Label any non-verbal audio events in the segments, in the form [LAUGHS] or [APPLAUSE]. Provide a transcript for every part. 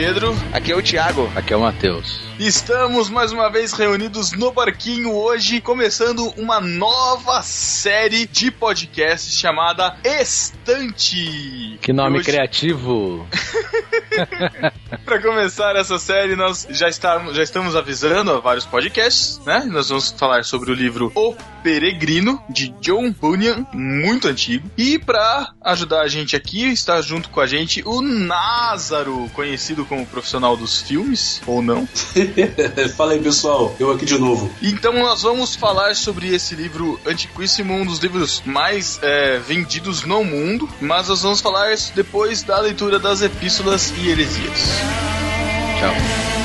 Pedro. Aqui é o Thiago. Aqui é o Matheus. Estamos mais uma vez reunidos no barquinho hoje, começando uma nova série de podcasts chamada Estante. Que nome hoje... criativo! [LAUGHS] Para começar essa série, nós já estamos, já estamos avisando a vários podcasts, né? Nós vamos falar sobre o livro O Peregrino, de John Bunyan, muito antigo. E para ajudar a gente aqui, está junto com a gente o Názaro, conhecido como profissional dos filmes, ou não? [LAUGHS] Fala aí, pessoal. Eu aqui de novo. Então nós vamos falar sobre esse livro antiquíssimo, um dos livros mais é, vendidos no mundo. Mas nós vamos falar depois da leitura das epístolas e heresias. Tchau.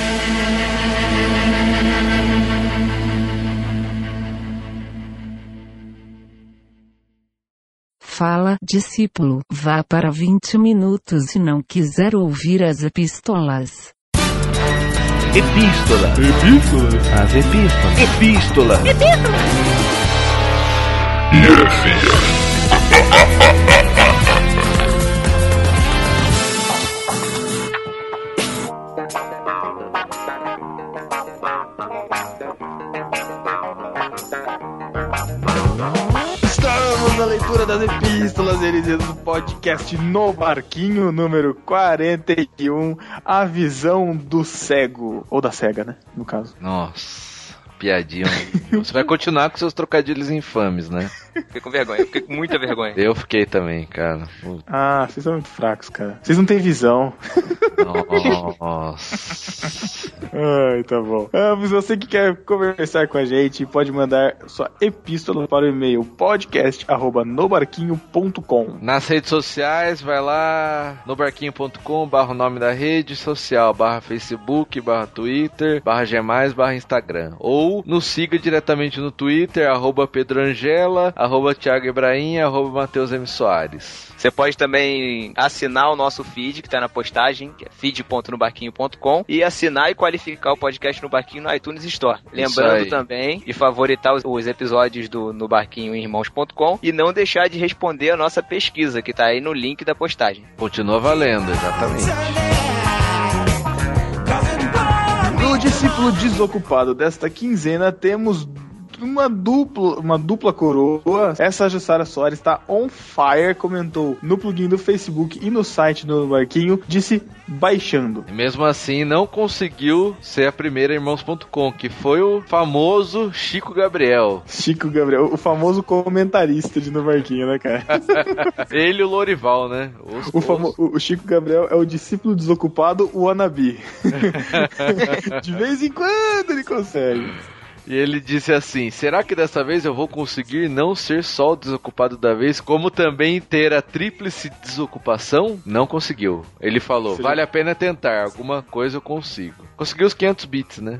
Fala, discípulo, vá para 20 minutos se não quiser ouvir as epístolas. Epístola. Epístola. As epístolas. Epístola. Epístola. Estamos na leitura das epístolas heresias do podcast No Barquinho, número 41, A Visão do Cego. Ou da Cega, né? No caso. Nossa, piadinha. Você vai continuar com seus trocadilhos infames, né? Fiquei com vergonha, fiquei com muita vergonha. Eu fiquei também, cara. Puta. Ah, vocês são muito fracos, cara. Vocês não têm visão. Nossa. Ai, tá bom. Ah, mas você que quer conversar com a gente, pode mandar sua epístola para o e-mail podcast@nobarquinho.com. Nas redes sociais, vai lá no barquinho.com, barra o nome da rede social, barra Facebook, barra Twitter, barra Gmais, barra Instagram. Ou nos siga diretamente no Twitter, arroba Pedro Angela, arroba Thiago Ibrahim, arroba Matheus M. Soares. Você pode também assinar o nosso feed, que tá na postagem, que é feed.nobarquinho.com, e assinar e qualificar o podcast no Barquinho no iTunes Store. Lembrando também de favoritar os, os episódios do No Barquinho Irmãos.com e não deixar de responder a nossa pesquisa, que tá aí no link da postagem. Continua valendo, exatamente. No discípulo desocupado desta quinzena, temos uma dupla, uma dupla coroa. Essa Jussara Soares está on fire, comentou no plugin do Facebook e no site do Barquinho, disse baixando. Mesmo assim, não conseguiu ser a primeira Irmãos.com, que foi o famoso Chico Gabriel. Chico Gabriel, o famoso comentarista de No Barquinho, né, cara? [LAUGHS] Ele e o Lorival, né? Os- O, famo- o Chico Gabriel é o discípulo desocupado wannabe. [LAUGHS] [LAUGHS] de vez em quando ele consegue. E ele disse assim: será que dessa vez eu vou conseguir não ser só o desocupado da vez, como também ter a tríplice desocupação? Não conseguiu. Ele falou: vale a pena tentar, alguma coisa eu consigo. Conseguiu os 500 bits, né?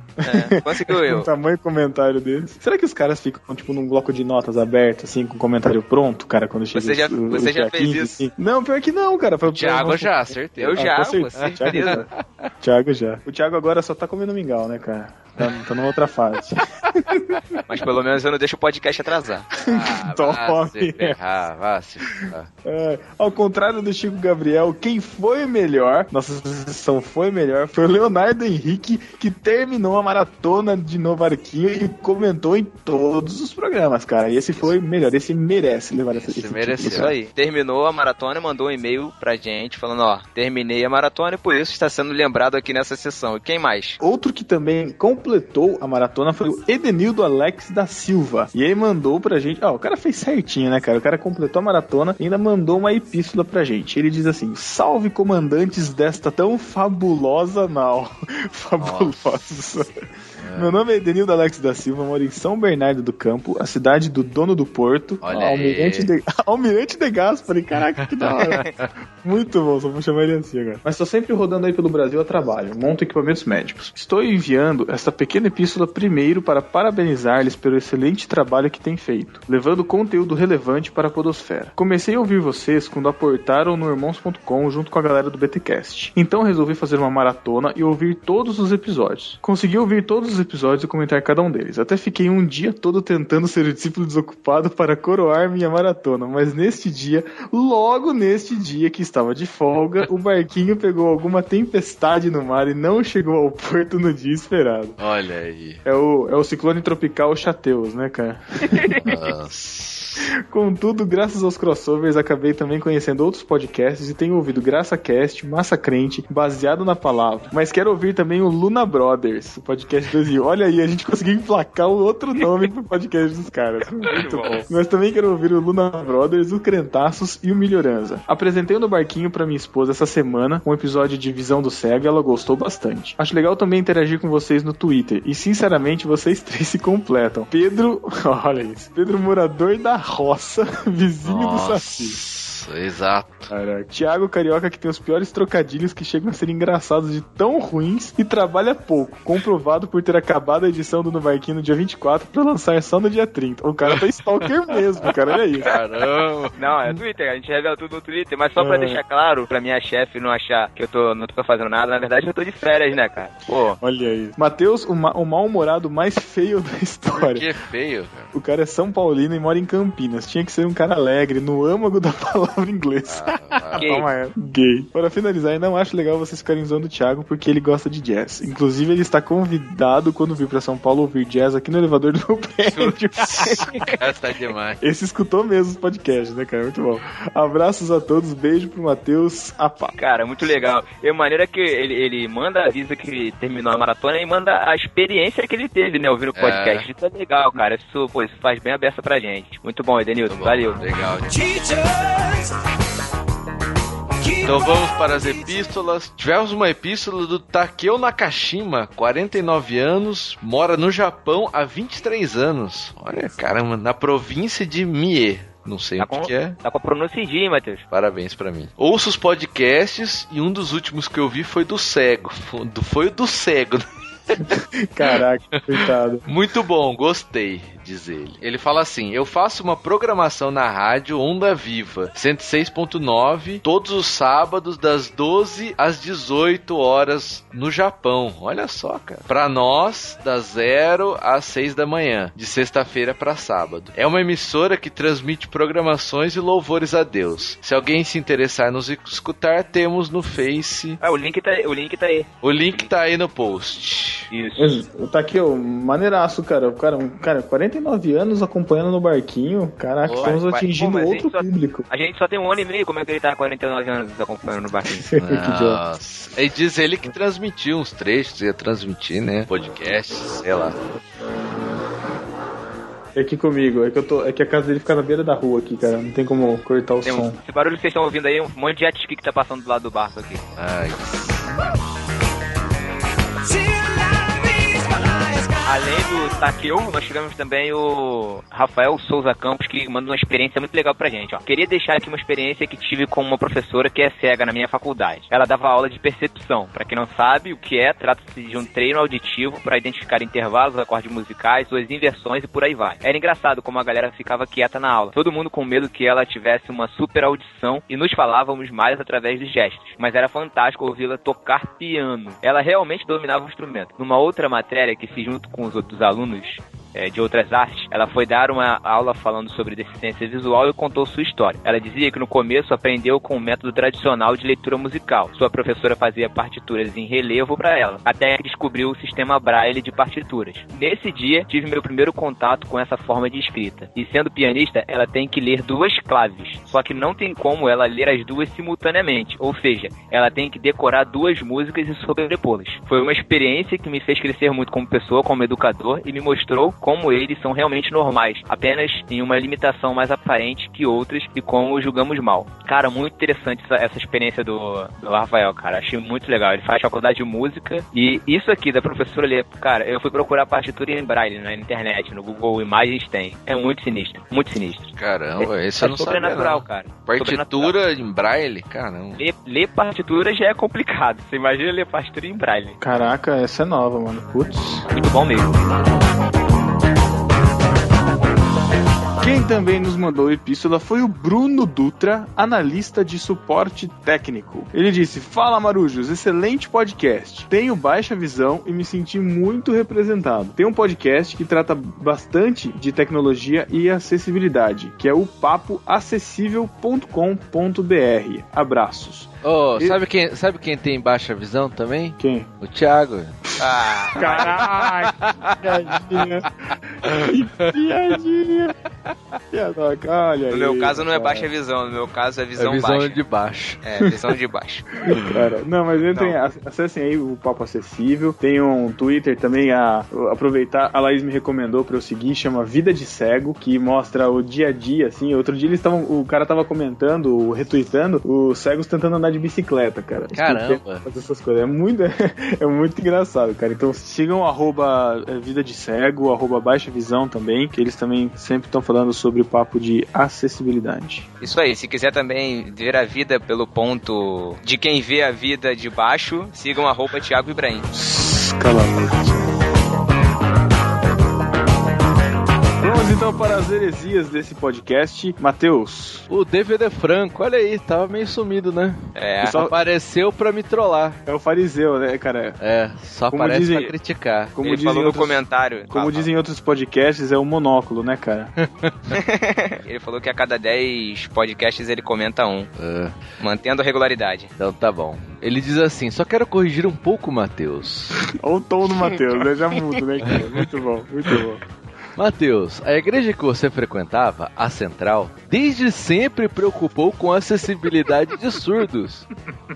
É, conseguiu [LAUGHS] O eu. tamanho do comentário deles. Será que os caras ficam, tipo, num bloco de notas aberto, assim, com comentário pronto, cara, quando chega Você já- o- o você já dia fez 15, isso? assim? Não, pior que não, cara. Foi- Thiago já, certeza. Eu Ah, já, com com certeza. Thiago já. Thiago já. O Thiago agora só tá comendo mingau, né, cara? Tá, tá numa outra fase. [LAUGHS] Mas pelo menos eu não deixo o podcast atrasar. [LAUGHS] Ah, Tome. se ferrar, vá se ferrar. É, ao contrário do Chico Gabriel, quem foi melhor, nossa sessão foi melhor, foi o Leonardo Henrique, que terminou a maratona de Novo Arquinho e comentou em todos os programas, cara. E esse foi melhor, esse merece levar essa Esse esse mereceu. título, Isso aí. Terminou a maratona e mandou um e-mail pra gente falando, ó, terminei a maratona e por isso está sendo lembrado aqui nessa sessão. E quem mais? Outro que também completou a maratona foi o Edenildo Alex da Silva. E ele mandou pra gente. Ó, o cara fez certinho, né, cara? O cara completou a maratona e ainda mandou uma epístola pra gente. Ele diz assim: Salve comandantes desta tão fabulosa nau. [LAUGHS] Fabulosa. Meu nome é Edenildo Alex da Silva, moro em São Bernardo do Campo, a cidade do dono do porto. Olha Almirante aí. de, Almirante de [LAUGHS] Gaspari, caraca, que da hora. [LAUGHS] Muito bom, só vou chamar ele assim agora. Mas estou sempre rodando aí pelo Brasil a trabalho, monto equipamentos médicos. Estou enviando esta pequena epístola primeiro para parabenizar-lhes pelo excelente trabalho que têm feito, levando conteúdo relevante para a podosfera. Comecei a ouvir vocês quando aportaram no irmãos.com junto com a galera do BTcast. Então resolvi fazer uma maratona e ouvir todos os episódios. Consegui ouvir todos os os episódios e comentar cada um deles. Até fiquei um dia todo tentando ser o discípulo desocupado para coroar minha maratona, mas neste dia, logo neste dia que estava de folga, o barquinho pegou alguma tempestade no mar e não chegou ao porto no dia esperado. Olha aí. É o, é o ciclone tropical Chateus, né, cara? [LAUGHS] Nossa. Contudo, graças aos crossovers, acabei também conhecendo outros podcasts e tenho ouvido GraçaCast, Massa Crente, baseado na palavra. Mas quero ouvir também o Luna Brothers, o podcast 2000. Olha aí, a gente conseguiu emplacar o outro nome pro podcast dos caras. [LAUGHS] Muito bom. Mas também quero ouvir o Luna Brothers, o Crentaços e o Melhorança. Apresentei no barquinho pra minha esposa essa semana um episódio de Visão do Cego e ela gostou bastante. Acho legal também interagir com vocês no Twitter e, sinceramente, vocês três se completam. Pedro, [LAUGHS] olha isso, Pedro Morador da roça, [LAUGHS] vizinho do Saci. Nossa, exato. Caraca. Thiago Carioca que tem os piores trocadilhos que chegam a ser engraçados de tão ruins e trabalha pouco. Comprovado por ter acabado a edição do No Barquinho no dia 24 pra lançar só no dia 30. O cara tá stalker [LAUGHS] mesmo, cara. Olha isso. Caramba. Não, é Twitter, a gente revela tudo no Twitter, mas só pra É. deixar claro, pra minha chefe não achar que eu tô, não tô fazendo nada, na verdade eu tô de férias, né, cara? Pô, Olha isso. Matheus, o, ma- o mal-humorado mais feio da história. Que feio, cara. O cara é São Paulino e mora em Campinas. Tinha que ser um cara alegre, no âmago da palavra inglesa. Ah, [LAUGHS] Gay. Calma aí. Gay. Para finalizar, não acho legal vocês ficarem zoando o Thiago porque ele gosta de jazz. Inclusive, ele está convidado quando vir pra São Paulo ouvir jazz aqui no elevador do meu prédio. cara tá demais. Esse escutou mesmo os podcasts, né, cara? Muito bom. Abraços a todos, beijo pro Matheus. Apá. cara, muito legal. E a maneira que ele, ele manda, avisa que terminou a maratona e manda a experiência que ele teve, né, ouvindo o podcast. Isso é legal, cara. Isso, pô, isso faz bem a beça pra gente. Muito bom, Edenilson. Valeu. Legal. Então vamos para as epístolas. Tivemos uma epístola do Takeo Nakashima, 49 anos, mora no Japão há 23 anos. Olha, caramba, na província de Mie. Não sei Tá o que, com, que é. tá com a pronúncia hein, Matheus? Parabéns pra mim. Ouço os podcasts e um dos últimos que eu vi foi do cego. Foi o do cego. [LAUGHS] Caraca, coitado. Muito bom, gostei, diz ele. Ele fala assim: Eu faço uma programação na rádio Onda Viva, 106.9, todos os sábados, das 12 às 18 horas no Japão. Olha só, cara. Pra nós, das 0 às 6 da manhã, de sexta-feira pra sábado. É uma emissora que transmite programações e louvores a Deus. Se alguém se interessar em nos escutar, temos no Face. Ah, o link tá, o link tá aí. O link tá aí no post. Isso. Tá aqui, ó, maneiraço, cara. O cara, um cara, 49 anos acompanhando no barquinho. Caraca, Pô, estamos atingindo pô, mas a outro gente só- público. A gente só tem um ano e meio, como é que ele tá há 49 anos acompanhando no barquinho? [LAUGHS] Nossa. E diz ele que transmitiu uns trechos, ia transmitir, né? Podcast, sei lá. É aqui comigo, é que, eu tô, é que a casa dele fica na beira da rua aqui, cara. Não tem como cortar o Tem som. um, esse barulho que vocês estão ouvindo aí, um monte de jet ski que tá passando do lado do barco aqui. Ai, Além do Takeo, nós tivemos também o Rafael Souza Campos, que manda uma experiência muito legal pra gente. Ó. Queria deixar aqui uma experiência que tive com uma professora que é cega na minha faculdade. Ela dava aula de percepção. Pra quem não sabe o que é, trata-se de um treino auditivo para identificar intervalos, acordes musicais, suas inversões e por aí vai. Era engraçado como a galera ficava quieta na aula. Todo mundo com medo que ela tivesse uma super audição e nos falávamos mais através dos gestos. Mas era fantástico ouvi-la tocar piano. Ela realmente dominava o instrumento. Numa outra matéria que fiz junto com os outros alunos é, de outras artes, ela foi dar uma aula falando sobre deficiência visual e contou sua história. Ela dizia que no começo aprendeu com o método tradicional de leitura musical. Sua professora fazia partituras em relevo para ela, até que descobriu o sistema Braille de partituras. Nesse dia, tive meu primeiro contato com essa forma de escrita. E sendo pianista, ela tem que ler duas claves, só que não tem como ela ler as duas simultaneamente, ou seja, ela tem que decorar duas músicas e sobrepô-las. Foi uma experiência que me fez crescer muito como pessoa, como educador e me mostrou como eles são realmente normais, apenas em uma limitação mais aparente que outras e como julgamos mal. Cara, muito interessante essa, essa experiência do, do Rafael, cara. Achei muito legal. Ele faz faculdade de música e isso aqui da professora ler, cara, eu fui procurar partitura em braille na internet, no Google Imagens tem. É muito sinistro, muito sinistro. caramba, esse eu é não sabia. sobrenatural, não. cara. Sobrenatural. Partitura em braille? Caramba. Ler, ler partitura já é complicado. Você imagina ler partitura em braille. Caraca, essa é nova, mano. Putz. Muito bom mesmo. Quem também nos mandou epístola foi o Bruno Dutra, analista de suporte técnico. Ele disse: Fala Marujos, excelente podcast. Tenho baixa visão e me senti muito representado. Tem um podcast que trata bastante de tecnologia e acessibilidade, que é o papoacessível.com.br. Abraços. Ô, sabe, quem, sabe quem tem baixa visão também? Quem? O Thiago. Ah, Caralho! Piadinha! Que piadinha! Piadoca, olha no meu aí, caso não é baixa visão, no meu caso é visão, é visão baixa. de baixo. É, visão de baixo. Cara, não, mas entrem, acessem aí o Papo Acessível. Tem um Twitter também a aproveitar. A Laís me recomendou pra eu seguir, chama Vida de Cego, que mostra o dia a dia, assim. Outro dia eles estavam, o cara tava comentando, retweetando, os cegos tentando andar de bicicleta, cara. Caramba. Fazer essas coisas. É muito, [LAUGHS] é muito engraçado, cara. Então sigam o arroba é, Vida de Cego, arroba Baixa Visão também, que eles também sempre estão falando sobre o papo de acessibilidade. Isso aí, se quiser também ver a vida pelo ponto de quem vê a vida de baixo, sigam arroba Thiago Ibrahim. Cala então para as heresias desse podcast. Matheus, O DVD Franco, olha aí, tava meio sumido, né? É, Só- Apareceu pra me trollar. é o fariseu, né, cara? É, só Como aparece dizem- pra criticar. Como ele dizem falou no outros, comentário. Como dizem outros podcasts, é o monóculo, né, cara? [LAUGHS] Ele falou que a cada 10 podcasts ele comenta um, É, mantendo a regularidade. então tá bom. Ele diz assim: só quero corrigir um pouco, Matheus. [LAUGHS] Olha o tom do Matheus, né? Já muda, né, cara? Muito bom, muito bom. Matheus, a igreja que você frequentava, a Central, desde sempre preocupou com a acessibilidade de surdos,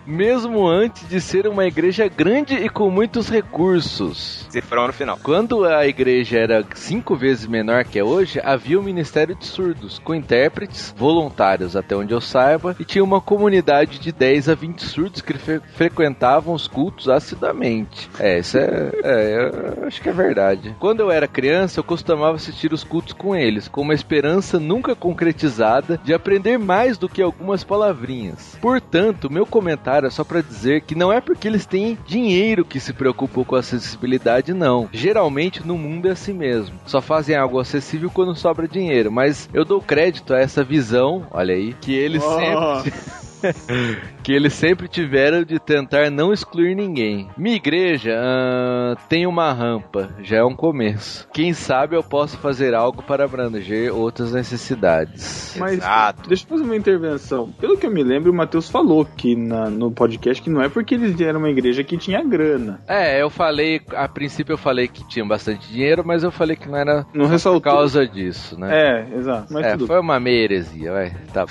mesmo antes de ser uma igreja grande e com muitos recursos. Cifrão no final. Quando a igreja era cinco vezes menor que é hoje, havia o Ministério de Surdos, com intérpretes, voluntários até onde eu saiba, e tinha uma comunidade de 10 a 20 surdos que fre- frequentavam os cultos assiduamente. É, isso é, é, eu acho que é verdade. Quando eu era criança, eu costumava assistir os cultos com eles, com uma esperança nunca concretizada de aprender mais do que algumas palavrinhas. Portanto, meu comentário é só para dizer que não é porque eles têm dinheiro que se preocupam com a acessibilidade, não. Geralmente no mundo é assim mesmo. Só fazem algo acessível quando sobra dinheiro, mas eu dou crédito a essa visão, olha aí, que eles sempre [LAUGHS] [LAUGHS] que eles sempre tiveram de tentar não excluir ninguém. Minha igreja ah, tem uma rampa, já é um começo. Quem sabe eu posso fazer algo para abranger outras necessidades. Mas Exato. deixa eu fazer uma intervenção. Pelo que eu me lembro, o Matheus falou que na- no podcast que não é porque eles eram uma igreja que tinha grana. É, eu falei, a princípio eu falei que tinha bastante dinheiro, mas eu falei que não era Não por ressaltou. causa disso, né? É, exato. Mas É, tudo foi uma meia heresia, vai. Tá.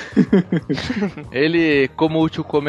[LAUGHS] ele, como último comentário,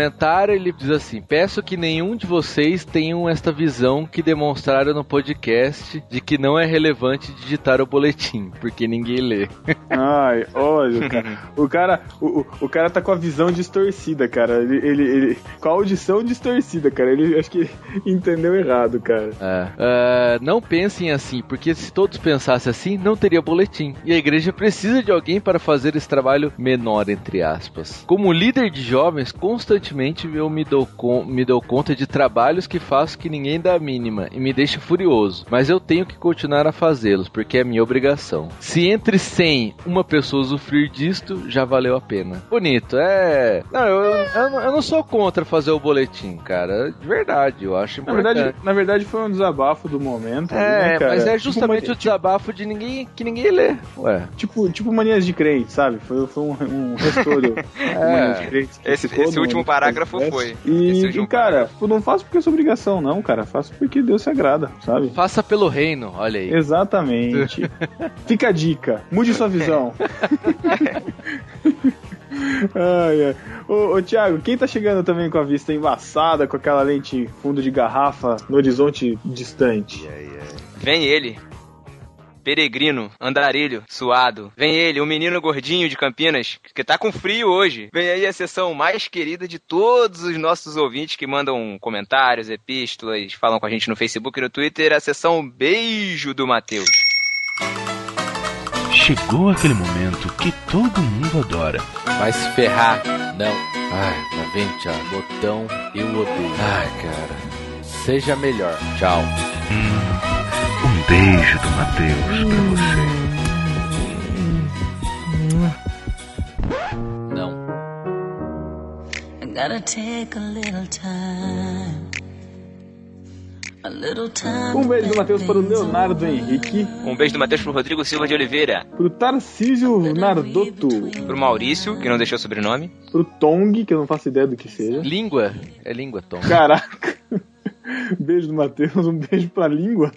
ele diz assim: Peço que nenhum de vocês tenham esta visão que demonstraram no podcast de que não é relevante digitar o boletim, porque ninguém lê. [LAUGHS] Ai, olha, cara. O cara, o, o, cara tá com a visão distorcida, cara. Ele, ele, ele- com a audição distorcida, cara. Ele acho que [LAUGHS] entendeu errado, cara. É. É, não pensem assim, porque se todos pensassem assim, não teria boletim. E a igreja precisa de alguém para fazer esse trabalho menor, entre aspas. Como líder de jovens, constantemente eu me dou, me dou conta de trabalhos que faço que ninguém dá a mínima e me deixa furioso. Mas eu tenho que continuar a fazê-los, porque é minha obrigação. Se entre 100 uma pessoa usufruir disto, já valeu a pena. Bonito, é. Não, eu, eu, não- eu não sou contra fazer o boletim, cara. De verdade, eu acho Na importante. verdade, na verdade, foi um desabafo do momento. ali, É, né, cara? mas é Tipo justamente mania- o desabafo de ninguém que ninguém lê. Ué. Tipo, tipo manias de crente, sabe? Foi, foi um, um [LAUGHS] que Esse- esse último parágrafo foi. E, e, cara, eu não faço porque é sua obrigação, não, cara. Faço porque Deus se agrada, sabe? Faça pelo reino, olha aí. Exatamente. [LAUGHS] Fica a dica. Mude sua visão. [LAUGHS] [LAUGHS] ai, ai. Ô, ô, Thiago, quem tá chegando também com a vista embaçada, com aquela lente fundo de garrafa no horizonte distante? Vem ele. Peregrino, andarilho, suado. Vem ele, o menino gordinho de Campinas, que tá com frio hoje. Vem aí a sessão mais querida de todos os nossos ouvintes que mandam comentários, epístolas, falam com a gente no Facebook e no Twitter, a sessão Beijo do Matheus. Chegou aquele momento que todo mundo adora. Vai se ferrar. Não. Ai, tá vendo, Thiago? Botão, eu odeio. Ai, cara. Seja melhor. Tchau. Um beijo do Matheus pra hum. você. Não. I gotta take a little time. Um beijo do Matheus para o Leonardo Henrique. Um beijo do Matheus para o Rodrigo Silva de Oliveira. Para o Tarcísio Nardotto. Para o Maurício, que não deixou o sobrenome. Para o Tong, que eu não faço ideia do que seja. Língua. É língua, Tong. Caraca. [LAUGHS] Beijo do Matheus, um beijo para a língua.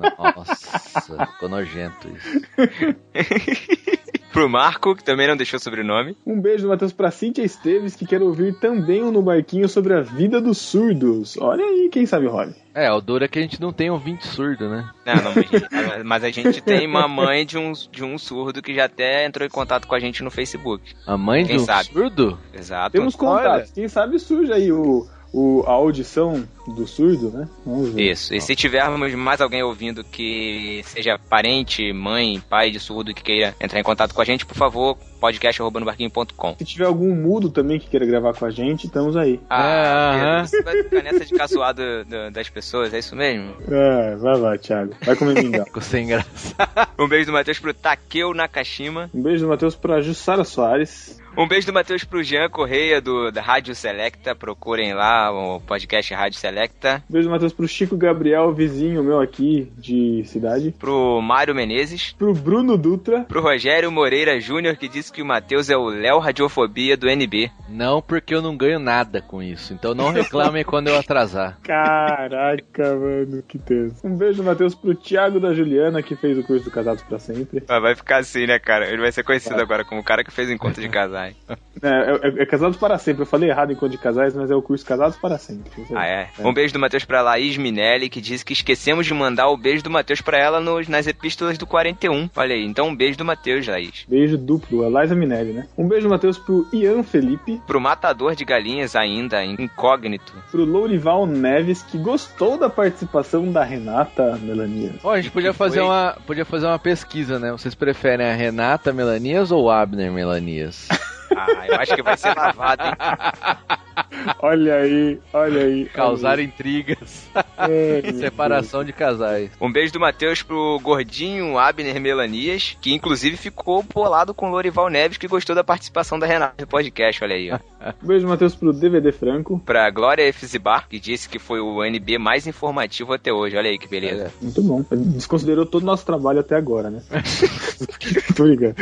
Nossa, ficou nojento isso. [LAUGHS] Pro Marco, que também não deixou sobrenome. Um beijo do Matheus pra Cíntia Esteves, que quer ouvir também um no barquinho sobre a vida dos surdos. Olha aí, quem sabe rola. É, o duro é que a gente não tem ouvinte surdo, né? Não, não, mas, mas a gente tem uma mãe de um, de um surdo que já até entrou em contato com a gente no Facebook. A mãe Quem de um sabe? surdo? Exato. Temos contatos. Quem sabe surge aí o, o, a audição do surdo, né? Vamos ver. Isso. E se tivermos mais alguém ouvindo que seja parente, mãe, pai de surdo que queira entrar em contato com a gente, por favor, podcast.barquinho.com. Se tiver algum mudo também que queira gravar com a gente, estamos aí. Ah, É, aham. você vai ficar nessa de caçoar do- do- das pessoas, é isso mesmo? É, vai lá, Thiago. Vai comer mingau. Ficou sem graça. [LAUGHS] Um beijo do Matheus pro Takeo Nakashima. Um beijo do Matheus pra Jussara Soares. Um beijo do Matheus pro Jean Correia, do, da Rádio Selecta. Procurem lá o podcast Rádio Selecta. Um beijo do Matheus pro Chico Gabriel, vizinho meu aqui de cidade. Pro Mário Menezes. Pro Bruno Dutra. Pro Rogério Moreira Júnior, que disse que o Matheus é o Léo Radiofobia do NB. Não, porque eu não ganho nada com isso. Então não reclamem quando eu atrasar. [LAUGHS] Caraca, mano, que tenso. Um beijo do Matheus pro Thiago da Juliana, que fez o curso do Casados pra Sempre. Ah, Vai ficar assim, né, cara? Ele vai ser conhecido agora como o cara que fez o encontro de casais. [LAUGHS] É, é- é Casados para Sempre. Eu falei errado enquanto de casais, mas é o curso Casados para Sempre. Ah, é? Um beijo do Matheus pra Laís Minelli, que disse que esquecemos de mandar o beijo do Matheus pra ela nos, nas epístolas do 41. Olha aí, então um beijo do Matheus, Laís. Beijo duplo, a Liza Minelli, né? Um beijo do Matheus pro Ian Felipe, Pro matador de galinhas ainda, incógnito. pro Lourival Neves, que gostou da participação da Renata Melania. Ó, a gente podia fazer, foi? uma, podia fazer uma pesquisa, né? Vocês preferem a Renata Melanias ou o Abner Melanias? [LAUGHS] Ah, eu acho que vai ser lavado, hein? [LAUGHS] Olha aí, olha aí. Causar olha intrigas. aí. É, [LAUGHS] Separação de casais. Um beijo do Matheus pro gordinho Abner Melanias, que inclusive ficou bolado com o Lorival Neves, que gostou da participação da Renata no podcast, olha aí, ó. Um [LAUGHS] beijo do Matheus pro DVD Franco. Pra Glória F. Zibar, que disse que foi o NB mais informativo até hoje, olha aí que beleza. Muito bom. Desconsiderou todo o nosso trabalho até agora, né? [LAUGHS] Tô brincando.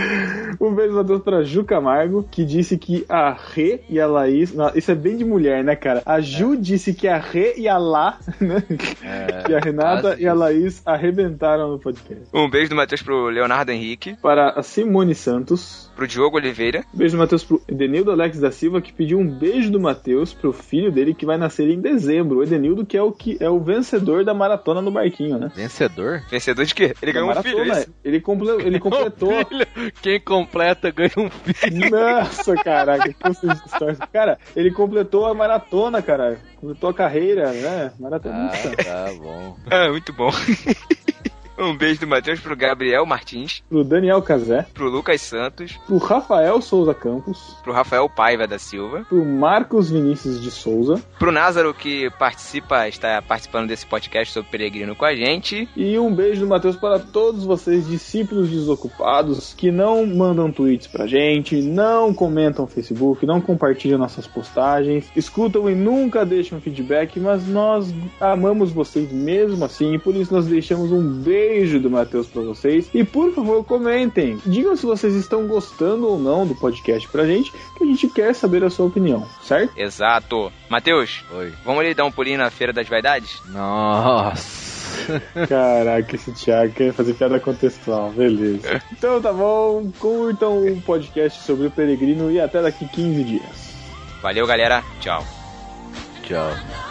Um beijo do Matheus pra Ju Camargo, que disse que a Rê e a Laís. Isso é bem de mulher, né, cara? A Ju disse que a Rê e a Lá, [LAUGHS] né? que a Renata quase e a. Laís arrebentaram no podcast. Um beijo do Matheus pro Leonardo Henrique, Para a Simone Santos. Pro Diogo Oliveira, Um beijo do Matheus pro Edenildo Alex da Silva, que pediu um beijo do Matheus pro filho dele que vai nascer em dezembro. O Edenildo, que é o que é o vencedor da maratona no barquinho, né? Vencedor? vencedor de quê? Ele Da ganhou um filho, maratona. esse? ele, comple- ele [LAUGHS] completou. Filho, Quem completa ganha um filho. Nossa, caraca, que. Cara, ele completou a maratona, cara. Completou a carreira, né? Ah, Maratonista. tá bom. Ah, [LAUGHS] muito bom. [LAUGHS] um beijo do Matheus pro Gabriel Martins, Pro Daniel Cazé, pro Lucas Santos, pro Rafael Souza Campos, pro Rafael Paiva da Silva, pro Marcos Vinícius de Souza. pro Názaro que participa, está participando desse podcast sobre peregrino com a gente, e um beijo do Matheus para todos vocês, discípulos desocupados, que não mandam tweets pra gente, não comentam no Facebook, não compartilham nossas postagens, escutam e nunca deixam feedback, mas nós amamos vocês mesmo assim, e por isso nós deixamos um beijo do Matheus pra vocês. E por favor, comentem. Digam se vocês estão gostando ou não do podcast pra gente, que a gente quer saber a sua opinião, certo? exato. Matheus, Oi. vamos ali dar um pulinho na Feira das Vaidades? Nossa. Caraca, esse Thiago quer fazer piada contextual, beleza. [LAUGHS] Então tá bom, curtam o podcast sobre o peregrino e até daqui 15 dias. Valeu, galera. Tchau. Tchau.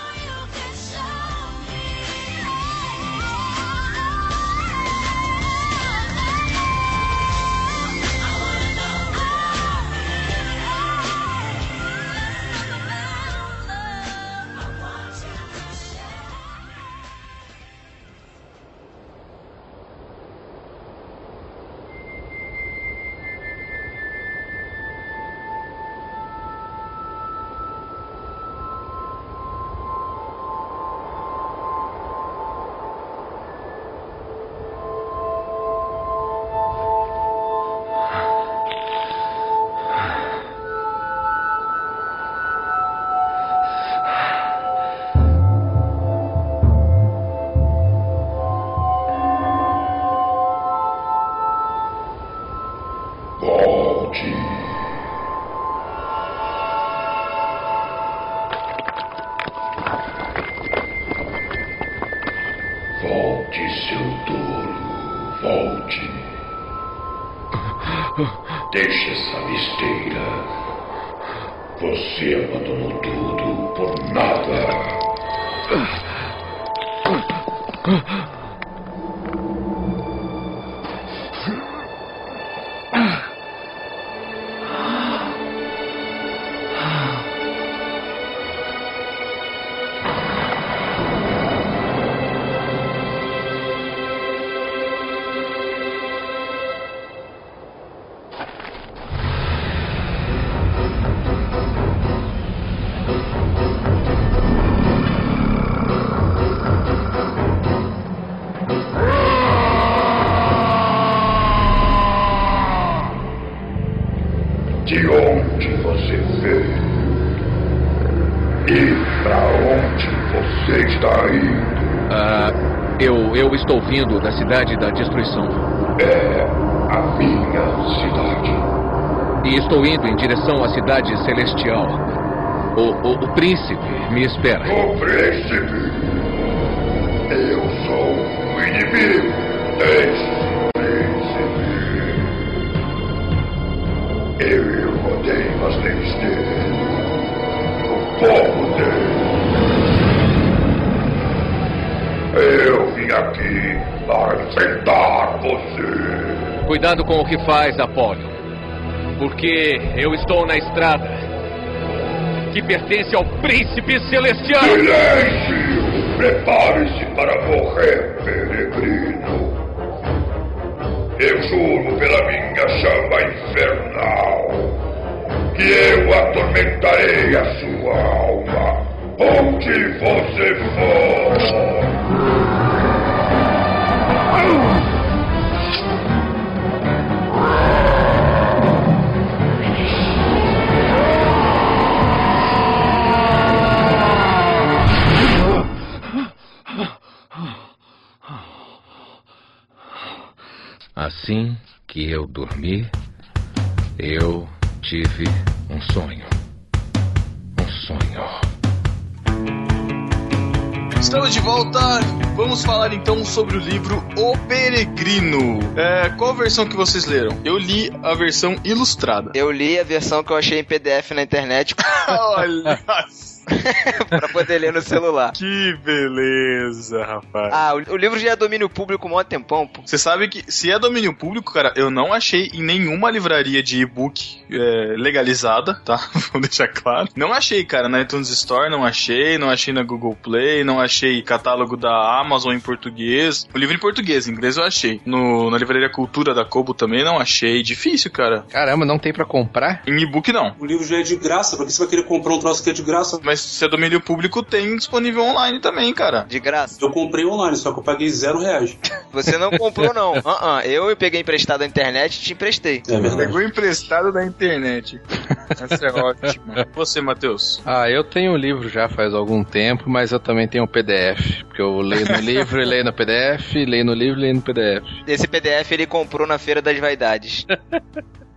Vindo da cidade da destruição. É a minha cidade. E estou indo em direção à cidade celestial. O, o, o príncipe me espera. O príncipe. Eu sou o inimigo desse príncipe. Eu odeio as leis dele. O povo dele. Eu vim aqui para enfrentar você. Cuidado com o que faz, Apóllo. Porque eu estou na estrada que pertence ao príncipe celestial. Silêncio! Prepare-se para morrer, peregrino. Eu juro pela minha chama infernal que eu atormentarei a sua alma onde você for. Assim que eu dormi, eu tive um sonho. Um sonho. Estamos de volta. Vamos falar então sobre o livro O Peregrino. É, qual versão que vocês leram? Eu li a versão ilustrada. Eu li a versão que eu achei em PDF na internet [LAUGHS] Olha [LAUGHS] pra poder ler no celular. que beleza, rapaz. Ah, o, o livro já é domínio público há mó tempão, pô. Você sabe que se é domínio público, cara, eu não achei em nenhuma livraria de e-book é, legalizada, tá? [LAUGHS] Vou deixar claro. Não achei, cara, na iTunes Store, não achei, não achei na Google Play, não achei catálogo da Amazon em português. O livro em português, em inglês eu achei. No, na livraria Cultura da Kobo também não achei. Difícil, cara. Caramba, não tem pra comprar? Em e-book não. O livro já é de graça, pra que você vai querer comprar um troço que é de graça? Mas se é domínio público, tem disponível online também, cara. De graça. Eu comprei online, só que eu paguei zero reais. Você não comprou, não. [LAUGHS] Ah, ah, eu peguei emprestado da internet e te emprestei. É verdade. Pegou emprestado da internet. Essa é ótima. [LAUGHS] Você, Matheus? Ah, eu tenho o livro já faz algum tempo, mas eu também tenho o PDF. Porque eu leio no [LAUGHS] livro e leio no PDF, leio no livro e leio no PDF. Esse PDF ele comprou na Feira das Vaidades.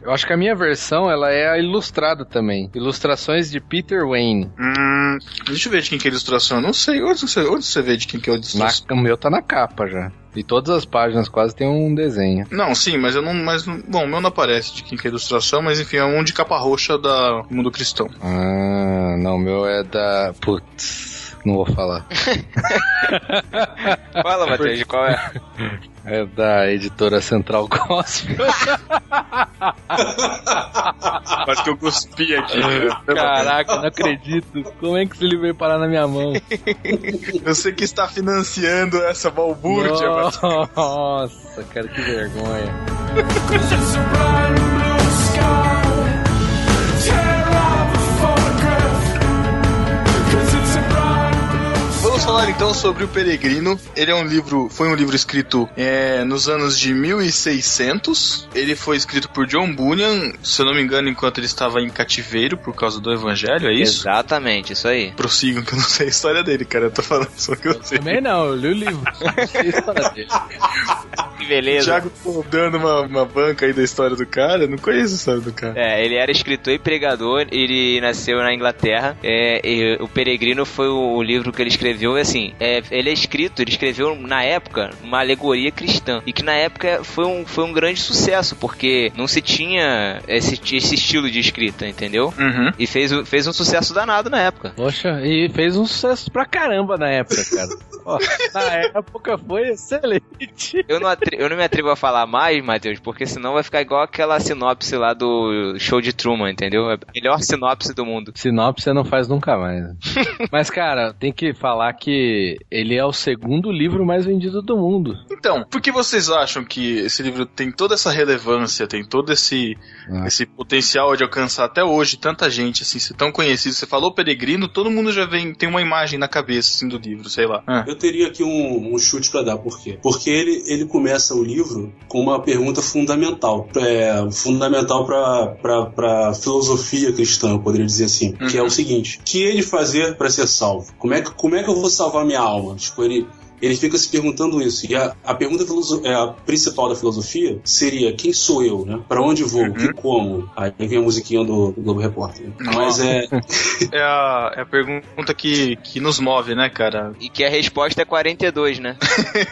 Eu acho que a minha versão ela é a ilustrada também. Ilustrações de Peter Wayne. Hum, deixa eu ver de quem que é a ilustração. Eu não sei. Onde você, onde você vê de quem que é a Na, ilustração? o meu tá na capa já. E todas as páginas quase tem um desenho. Não, sim, mas eu não. Mas, não- bom, o meu não aparece de quem que é a ilustração, mas enfim, é um de capa roxa da Mundo Cristão. Ah, não, o meu é da. Putz, não vou falar. [LAUGHS] Fala, Matheus, de qual é? [LAUGHS] É da editora Central Gospel. [LAUGHS] Acho que eu cuspi aqui. Caraca, não acredito. Como é que esse livro veio parar na minha mão? Você que está financiando essa balbúrdia, mas- Nossa, cara, que vergonha. Falar então sobre o Peregrino. Ele é um livro, foi um livro escrito é, nos anos de 1600. Ele foi escrito por John Bunyan, se eu não me engano, enquanto ele estava em cativeiro por causa do Evangelho, é isso? Exatamente, isso aí. Prossigam que eu não sei a história dele, cara. Eu tô falando só que eu sei. Também não, eu li o livro. [LAUGHS] Dele. beleza. Thiago pô, dando uma, uma banca aí da história do cara. Eu não conheço a história do cara. É, ele era escritor e pregador, ele nasceu na Inglaterra. É, e o Peregrino foi o, o livro que ele escreveu, e assim, é, ele é escrito, ele escreveu na época uma alegoria cristã. E que na época foi um, foi um grande sucesso, porque não se tinha esse, esse estilo de escrita, entendeu? Uhum. E fez, fez um sucesso danado na época. Poxa, e fez um sucesso pra caramba na época, cara. [LAUGHS] Ó, na época foi excelente. Eu não, eu não me atrevo a falar mais, Matheus, porque senão vai ficar igual aquela sinopse lá do show de Truman, entendeu? É a melhor sinopse do mundo. Sinopse você não faz nunca mais. [LAUGHS] Mas, cara, tem que falar que ele é o segundo livro mais vendido do mundo. Então, por que vocês acham que esse livro tem toda essa relevância, tem todo esse, Ah. esse potencial de alcançar até hoje tanta gente, assim, ser tão conhecido? Você falou Peregrino, todo mundo já vem, tem uma imagem na cabeça, assim, do livro, sei lá. Ah. Eu teria aqui um, um chute pra dar, por quê? Porque ele, ele começa o livro com uma pergunta fundamental, é, fundamental pra, pra filosofia cristã, eu poderia dizer assim, que é o seguinte: o que ele fazer pra ser salvo? Como é que, como é que eu vou salvar minha alma? Tipo, ele. Ele fica se perguntando isso. E a, a pergunta é, a principal da filosofia seria: quem sou eu, né? Pra onde vou? O que como? Aí vem a musiquinha do, do Globo Repórter. né? Mas é. [LAUGHS] É a, é a pergunta que, que nos move, né, cara? E que a resposta é 42, né?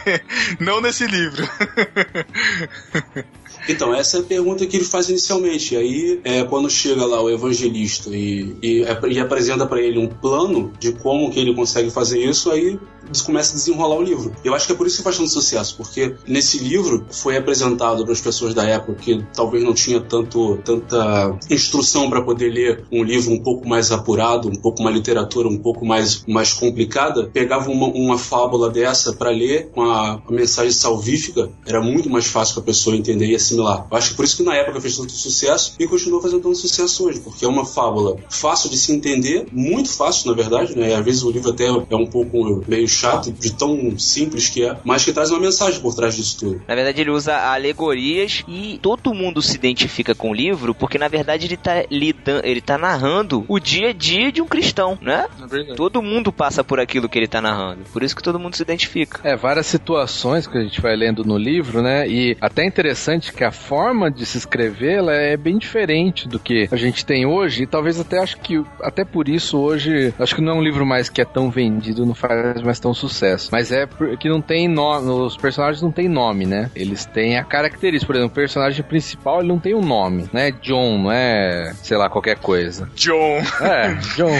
[LAUGHS] Não nesse livro. [LAUGHS] Então, essa é a pergunta que ele faz inicialmente. E aí, é, quando chega lá o evangelista e, e, e apresenta para ele um plano de como que ele consegue fazer isso, aí eles começam a desenrolar o livro. Eu acho que é por isso que faz tanto sucesso, porque nesse livro foi apresentado para as pessoas da época que talvez não tinha tanto, tanta instrução para poder ler um livro um pouco mais apurado, um pouco uma literatura um pouco mais, mais complicada, pegava uma, uma fábula dessa para ler com a, a mensagem salvífica, era muito mais fácil para a pessoa entender e assimilar. Eu acho que por isso que na época fez tanto sucesso e continua fazendo tanto sucesso hoje, porque é uma fábula fácil de se entender, muito fácil na verdade, né? Às vezes o livro até é um pouco meio chato, de tão simples que é, mas que traz uma mensagem por trás disso tudo. Na verdade, ele usa alegorias e todo mundo se identifica com o livro, porque na verdade ele tá lidando, ele tá narrando o dia a dia de um cristão, né? É. Todo mundo passa por aquilo que ele tá narrando. Por isso que todo mundo se identifica. É, várias situações que a gente vai lendo no livro, né? E até interessante que a forma de se escrever ela é bem diferente do que a gente tem hoje. E talvez até acho que até por isso hoje acho que não é um livro mais que é tão vendido, não faz mais tão sucesso. Mas é porque não tem nome, os personagens não têm nome, né? Eles têm a característica. Por exemplo, o personagem principal ele não tem um nome, né? John, não é, sei lá, qualquer coisa. John. É, [LAUGHS] John.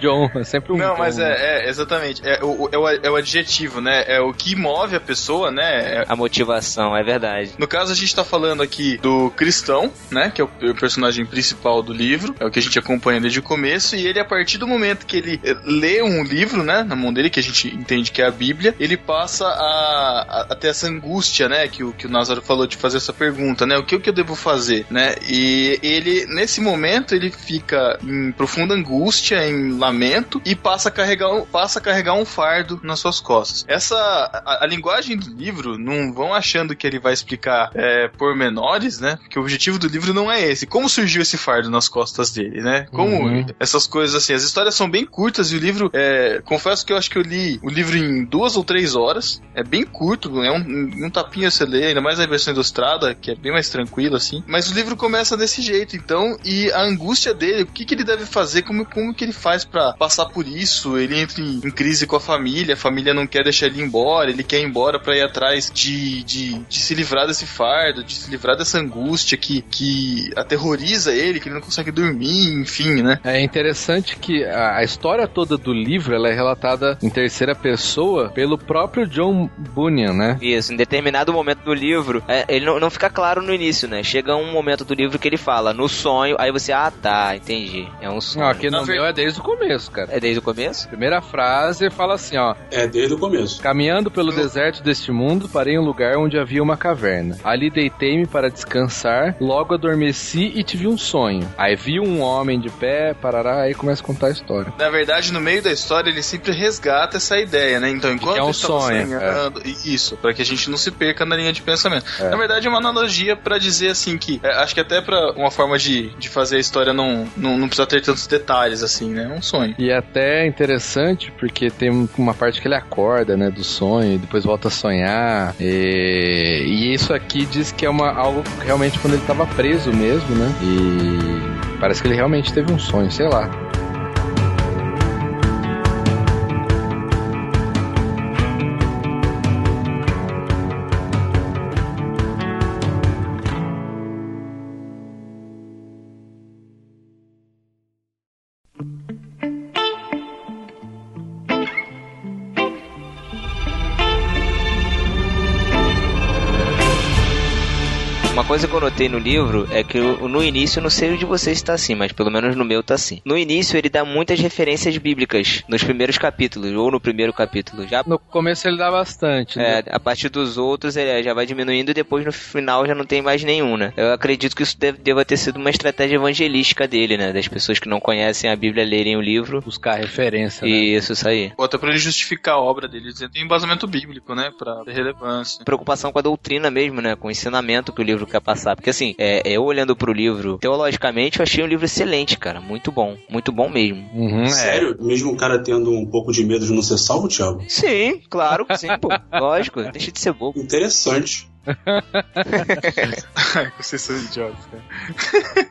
John, é sempre um Não, John, mas né? é, é, exatamente. É o, é, o, é o adjetivo, né? É o que move a pessoa, né? É- A motivação, é verdade. no caso, a gente tá falando aqui do cristão, né? Que é o, o personagem principal do livro. É o que a gente acompanha desde o começo. E ele, a partir do momento que ele lê um livro, né? Na mão dele, que a gente entende que é a Bíblia, ele passa a, a, a ter essa angústia, né? Que o, que o Názaro falou de fazer essa pergunta, né? O que, o que eu devo fazer, né? E ele, nesse momento, ele fica em profunda angústia, em lamento e passa a carregar, um- passa a carregar um fardo nas suas costas. Essa a, a linguagem do livro não vão achando que ele vai explicar é, pormenores, né? Porque o objetivo do livro não é esse. Como surgiu esse fardo nas costas dele, né? Como Uhum. essas coisas assim. As histórias são bem curtas e o livro, é, confesso que eu acho que eu li o livro em duas ou três horas. É bem curto, é um, um tapinha você lê, ainda mais a versão ilustrada, que é bem mais tranquila assim. Mas o livro começa desse jeito, então, e a angústia dele, o que, que ele deve fazer, como, como que ele faz pra passar por isso? Ele entra em, em crise com a família, a família não quer deixar ele embora, ele quer ir embora pra ir atrás de, de, de se livrar desse fardo, de se livrar dessa angústia que, que aterroriza ele, que ele não consegue dormir, enfim, né? É interessante que a, a história toda do livro ela é relatada em terceira pessoa pelo próprio John Bunyan, né? Isso, em determinado momento do livro, é, ele não, não fica claro no início, né? Chega um momento do livro que ele fala, no sonho, aí você, ah tá, entendi. É um sonho. Não, aqui no Na ver- meu é desde o começo, cara. É desde o começo? Primeira frase fala assim, ó. É desde o começo. Caminhando pelo deserto deste mundo, parei em um lugar onde havia uma caverna. Ali deitei-me para descansar, logo adormeci e tive um sonho. Aí vi um homem de pé, parará, aí começa a contar a história. Na verdade, no meio da história, ele sempre resgata essa ideia, né? Então, enquanto que é um sonho, sonhando, isso, para que a gente não se perca na linha de pensamento. É. Na verdade, é uma analogia para dizer assim que é, acho que até para uma forma de, de fazer a história não, não, não precisar ter tantos detalhes assim, né? É um sonho. E é até interessante porque tem uma parte que ele acorda, né, do sonho e depois volta a sonhar. E, e isso aqui diz que é uma, algo realmente quando ele estava preso mesmo, né? E parece que ele realmente teve um sonho, sei lá. Coisa que eu notei no livro é que no início, eu não sei o de vocês está assim, mas pelo menos no meu tá assim. No início ele dá muitas referências bíblicas nos primeiros capítulos, ou no primeiro capítulo. Já No começo ele dá bastante, né? é, a partir dos outros ele já vai diminuindo e depois no final já não tem mais nenhum, né? Eu acredito que isso deve, deva ter sido uma estratégia evangelística dele, né? Das pessoas que não conhecem a Bíblia lerem o livro. Buscar referência, né? Isso, isso aí. Ou até pra ele justificar a obra dele, dizendo que tem embasamento bíblico, né? Pra ter relevância. preocupação com a doutrina mesmo, né? Com o ensinamento que o livro quer passar. Porque assim, é, eu olhando pro livro, teologicamente, eu achei um livro excelente, cara. Muito bom. Muito bom mesmo. Uhum, é. Sério? Mesmo o cara tendo um pouco de medo de não ser salvo, Thiago? Sim, claro que sim, pô. [LAUGHS] Lógico, deixa de ser bobo. Interessante. [LAUGHS] Vocês são idiotas, cara.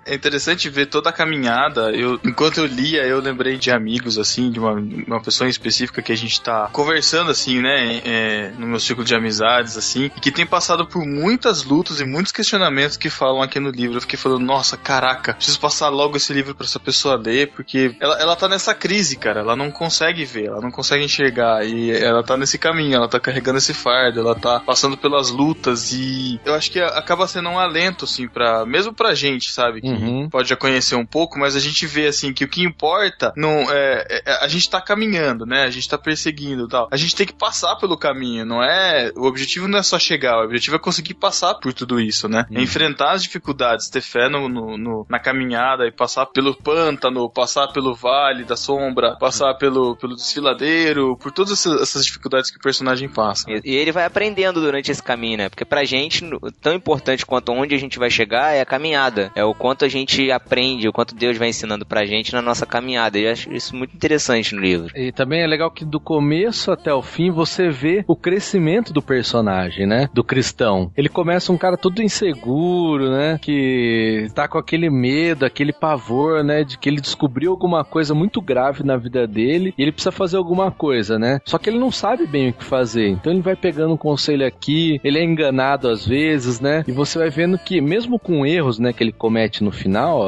é interessante ver toda a caminhada. Eu, enquanto eu lia, eu lembrei de amigos, assim, de uma, uma pessoa em específica que a gente tá conversando, assim, né, é, no meu círculo de amizades, assim, e que tem passado por muitas lutas e muitos questionamentos que falam aqui no livro. Eu fiquei falando, nossa, caraca, preciso passar logo esse livro pra essa pessoa ler, porque ela, ela tá nessa crise, cara. Ela não consegue ver, ela não consegue enxergar, e ela tá nesse caminho, ela tá carregando esse fardo, ela tá passando pelas lutas e eu acho que acaba sendo um alento, assim, para mesmo pra gente, sabe? Que Uhum. pode já conhecer um pouco, mas a gente vê, assim, que o que importa não é, é- a gente tá caminhando, né? A gente tá perseguindo e tal. A gente tem que passar pelo caminho, não é? O objetivo não é só chegar, o objetivo é conseguir passar por tudo isso, né? É enfrentar as dificuldades, ter fé no, no- no- na caminhada e passar pelo pântano, passar pelo vale da sombra, passar pelo, pelo desfiladeiro, por todas essas, essas dificuldades que o personagem passa. E e ele vai aprendendo durante esse caminho, né? Porque pra gente, no- tão importante quanto onde a gente vai chegar é a caminhada. É o quanto a gente aprende, o quanto Deus vai ensinando pra gente na nossa caminhada. Eu acho isso muito interessante no livro. E também é legal que do começo até o fim você vê o crescimento do personagem, né? Do cristão. Ele começa um cara todo inseguro, né? Que tá com aquele medo, aquele pavor, né? De que ele descobriu alguma coisa muito grave na vida dele e ele precisa fazer alguma coisa, né? Só que ele não sabe bem o que fazer. Então ele vai pegando um conselho aqui, ele é enganado às vezes, né? E você vai vendo que, mesmo com erros, né, que ele comete no final,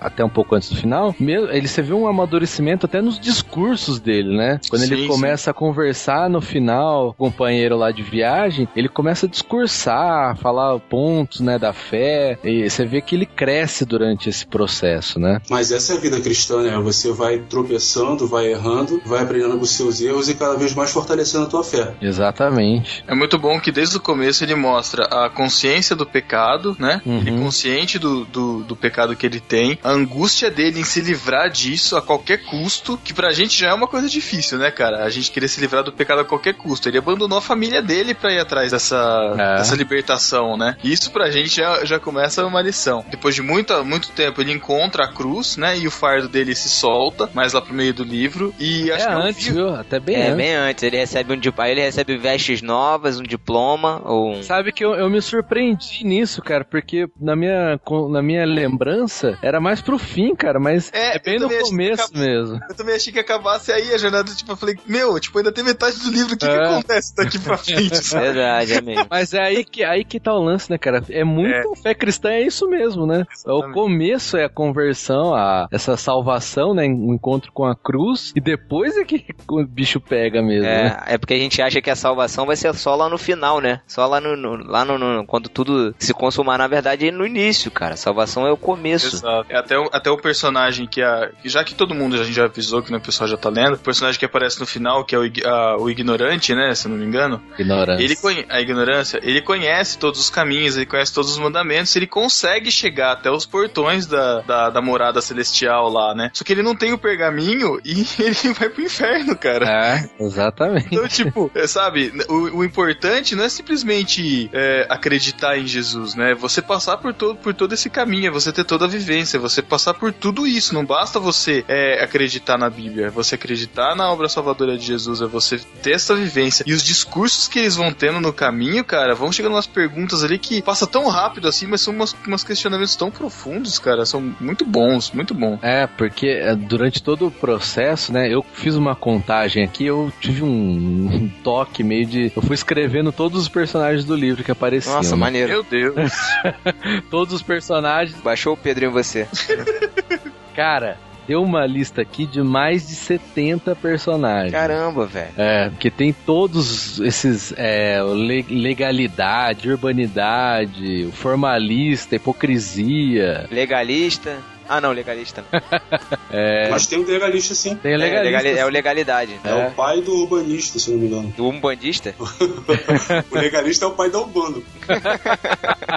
até um pouco antes do final, ele você vê um amadurecimento até nos discursos dele, né? Quando Sim, ele sim. começa a conversar no final, com o companheiro lá de viagem, ele começa a discursar, falar pontos, né, da fé, e você vê que ele cresce durante esse processo, né? Mas essa é a vida cristã, né? Você vai tropeçando, vai errando, vai aprendendo com os seus erros e cada vez mais fortalecendo a tua fé. Exatamente. É muito bom que desde o começo ele mostra a consciência do pecado, né? Uhum. Ele consciente do, do, do pecado que ele tem, a angústia dele em se livrar disso a qualquer custo, que pra gente já é uma coisa difícil, né, cara? A gente querer se livrar do pecado a qualquer custo. Ele abandonou a família dele pra ir atrás dessa, É. dessa libertação, né? E isso pra gente já, já começa uma lição. Depois de muito, muito tempo, ele encontra a cruz, né? E o fardo dele se solta, mais lá pro meio do livro. E acho é que é um antes, vi- viu? Até bem é, antes. bem antes. Ele recebe um dip- aí ele recebe vestes novas, um diploma, ou um. Sabe que eu, eu me surpreendi nisso, cara, porque na minha, na minha lembrança era mais pro fim, cara, mas É, é, bem no que começo mesmo. Eu também achei que acabasse aí a jornada, tipo, eu falei, meu, tipo, ainda tem metade do livro, o que, que É. acontece daqui pra frente, [LAUGHS] sabe? Verdade, é mesmo. Mas é aí que, aí que tá o lance, né, cara? É muito fé cristã, é isso mesmo, né? O Exatamente. começo é a conversão, a, essa salvação, né? O encontro com a cruz, e depois é que o bicho pega mesmo, né? É, é porque a gente acha que a salvação vai ser só lá no final, né? Só lá no, no, no- lá no, no- quando tudo se consumar, na verdade, é no início, cara. Salvação é o começo. Exato. É até, o- até o personagem que a. Já que todo mundo a gente já avisou que o pessoal já tá lendo, o personagem que aparece no final, que é o, a- o ignorante, né? Se eu não me engano. Ignorância. Ele conhe- a ignorância, ele conhece todos os caminhos, ele conhece todos os mandamentos, ele consegue chegar até os portões da, da, da morada celestial lá, né? Só que ele não tem o pergaminho [LAUGHS] e ele vai pro inferno, cara. É, exatamente. Então, tipo, é, sabe, o, o importante não é simplesmente é, acreditar em Jesus, né? Você passar por todo, por todo esse caminho, é você ter toda a vivência, você passar por tudo isso. Não basta você é, acreditar na Bíblia, é você acreditar na obra salvadora de Jesus, é você ter essa vivência. E os discursos que eles vão tendo no caminho, cara, vão chegando umas perguntas ali que passa tão rápido assim, mas são umas, umas questionamentos tão profundos, cara. São muito bons, muito bom. É, porque é, durante todo o processo, né, eu fiz uma contagem aqui, eu tive um [LAUGHS] toque meio de. Eu fui escrevendo todos os personagens do livro que apareciam. Nossa, né? maneiro. Meu Deus. [LAUGHS] Todos os personagens. Baixou o Pedro em você. [LAUGHS] Cara, deu uma lista aqui de mais de 70 personagens. Caramba, velho. É, porque tem todos esses é, legalidade, urbanidade, o formalista, hipocrisia. Legalista. Ah, não, legalista. É, Mas tem um legalista sim. tem É, legalista. legali- é o legalidade. É. o pai do urbanista, se não me engano. Do umbandista? [LAUGHS] o legalista é o pai da Urbano.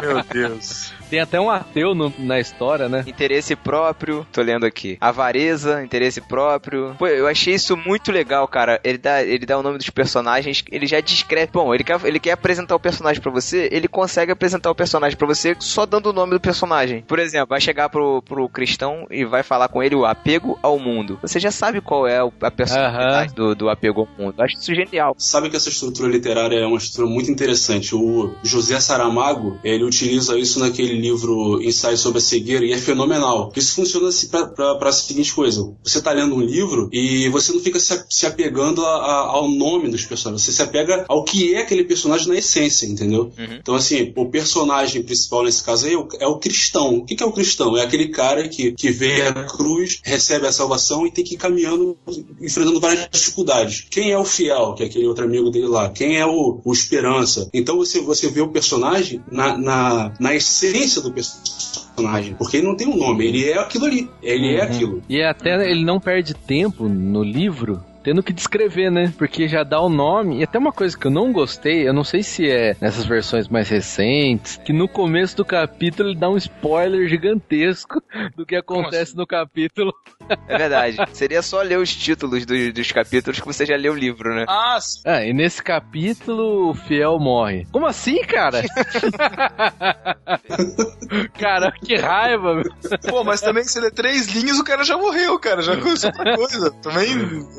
Meu Deus. Tem até um ateu no- na história, né? Interesse próprio, tô lendo aqui. Avareza, interesse próprio. Pô, eu achei isso muito legal, cara. Ele dá, ele dá o nome dos personagens, ele já descreve. Bom, ele quer, ele quer apresentar o personagem pra você, ele consegue apresentar o personagem pra você só dando o nome do personagem. Por exemplo, vai chegar pro, pro cristão e vai falar com ele o apego ao mundo. Você já sabe qual é o- a personalidade do, do apego ao mundo. Eu acho isso genial. Sabe que essa estrutura literária é uma estrutura muito interessante. O José Saramago, ele utiliza isso naquele livro Ensaio sobre a Cegueira e é fenomenal. Isso funciona assim para a seguinte coisa. Você tá lendo um livro e você não fica se, se apegando a- a- ao nome dos personagens. Você se apega ao que é aquele personagem na essência, entendeu? Então, assim, o personagem principal nesse caso aí é o, é o cristão. O que, que é o cristão? É aquele cara que, que vê a cruz, recebe a salvação e tem que ir caminhando, enfrentando várias dificuldades. Quem é o fiel, que é aquele outro amigo dele lá? Quem é o, o esperança? Então você, você vê o personagem na, na, na essência do personagem. Porque ele não tem um nome, ele é aquilo ali. Ele é aquilo. E até ele não perde tempo no livro tendo que descrever, né? Porque já dá o nome. E até uma coisa que eu não gostei, eu não sei se é nessas versões mais recentes, que no começo do capítulo ele dá um spoiler gigantesco [LAUGHS] do que acontece no capítulo. É verdade. Seria só ler os títulos do- dos capítulos que você já leu o livro, né? Ah, Ah, e nesse capítulo o fiel morre. Como assim, cara? [LAUGHS] cara, que raiva, meu. Pô, mas também se ler três linhas, o cara já morreu, cara. Já aconteceu outra coisa. Também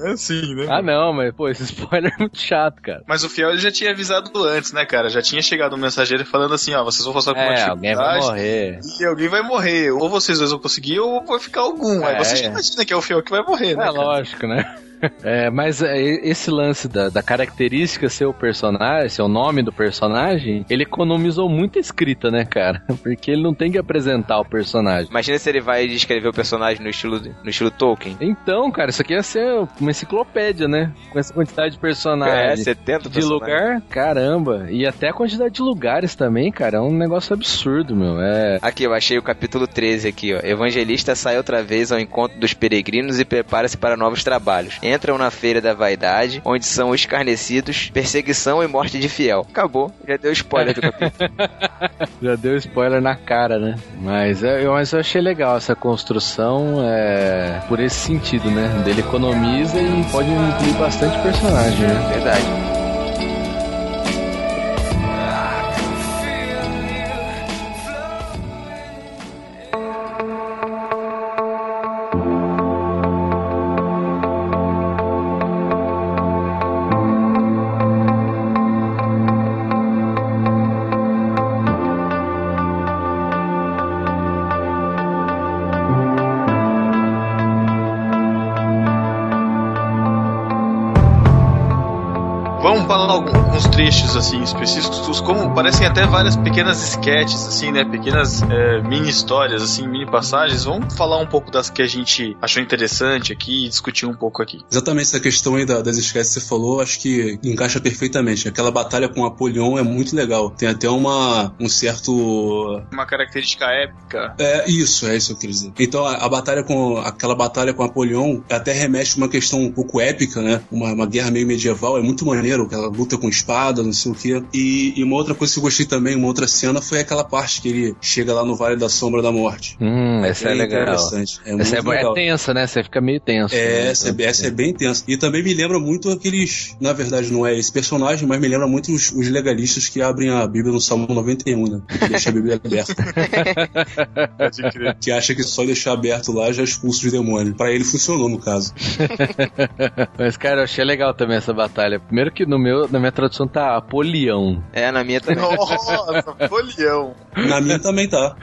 é assim, né? Ah, não, mas pô, esse spoiler é muito chato, cara. Mas o fiel ele já tinha avisado antes, né, cara? Já tinha chegado um mensageiro falando assim, ó, vocês vão passar por uma É, alguém vai morrer. E alguém vai morrer. Ou vocês dois vão conseguir, ou vai ficar algum. Aí É, você já é. Imagina que é o fiel que vai morrer, né? É cara? lógico, né? É, mas é, esse lance da, da característica ser o personagem, ser o nome do personagem, ele economizou muita escrita, né, cara? [LAUGHS] Porque ele não tem que apresentar o personagem. Imagina se ele vai descrever o personagem no estilo, no estilo Tolkien. Então, cara, isso aqui ia ser uma enciclopédia, né? Com essa quantidade de personagens. É, 70 de lugar, caramba. E até a quantidade de lugares também, cara. É um negócio absurdo, meu. É. Aqui, eu achei o capítulo 13 aqui, ó. Evangelista sai outra vez ao encontro dos peregrinos e prepara-se para novos trabalhos. Entram na feira da vaidade, onde são escarnecidos, perseguição e morte de fiel. Acabou. Já deu spoiler do capítulo. [LAUGHS] [LAUGHS] Já deu spoiler na cara, né? Mas é, eu, mas eu achei legal essa construção é, por esse sentido, né? Dele economiza e pode incluir bastante personagem, né? Verdade. Vamos trechos assim específicos, como parecem até várias pequenas sketches, assim, né? Pequenas é, mini histórias, assim, mini passagens. Vamos falar um pouco das que a gente achou interessante aqui e discutir um pouco aqui. Exatamente essa questão aí da- das sketches que você falou, acho que encaixa perfeitamente. Aquela batalha com Apolion é muito legal. Tem até uma, um certo Uma característica épica. É, isso, é isso que eu queria dizer. Então, a, a batalha com. aquela batalha com Apolion até remete a uma questão um pouco épica, né? Uma, uma guerra meio medieval, é muito maneiro, aquela luta com espada, não sei o quê. E, e uma outra coisa que eu gostei também, uma outra cena, foi aquela parte que ele chega lá no Vale da Sombra da Morte. Hum, essa é, Bem legal. interessante. É essa é, muito legal. é tensa, né? Você fica meio tenso. É, né? essa, é, essa é bem tensa. E também me lembra muito aqueles. Na verdade, não é esse personagem, mas me lembra muito os, os legalistas que abrem a Bíblia no Salmo 91, né? Que deixa a Bíblia aberta. [LAUGHS] que acha que só deixar aberto lá já expulsa os demônios. Pra ele funcionou, no caso. [LAUGHS] Mas, cara, eu achei legal também essa batalha. Primeiro que no meu, na minha tradução tá Apolião. É, na minha também. [LAUGHS] Nossa, Polião. Na minha também tá.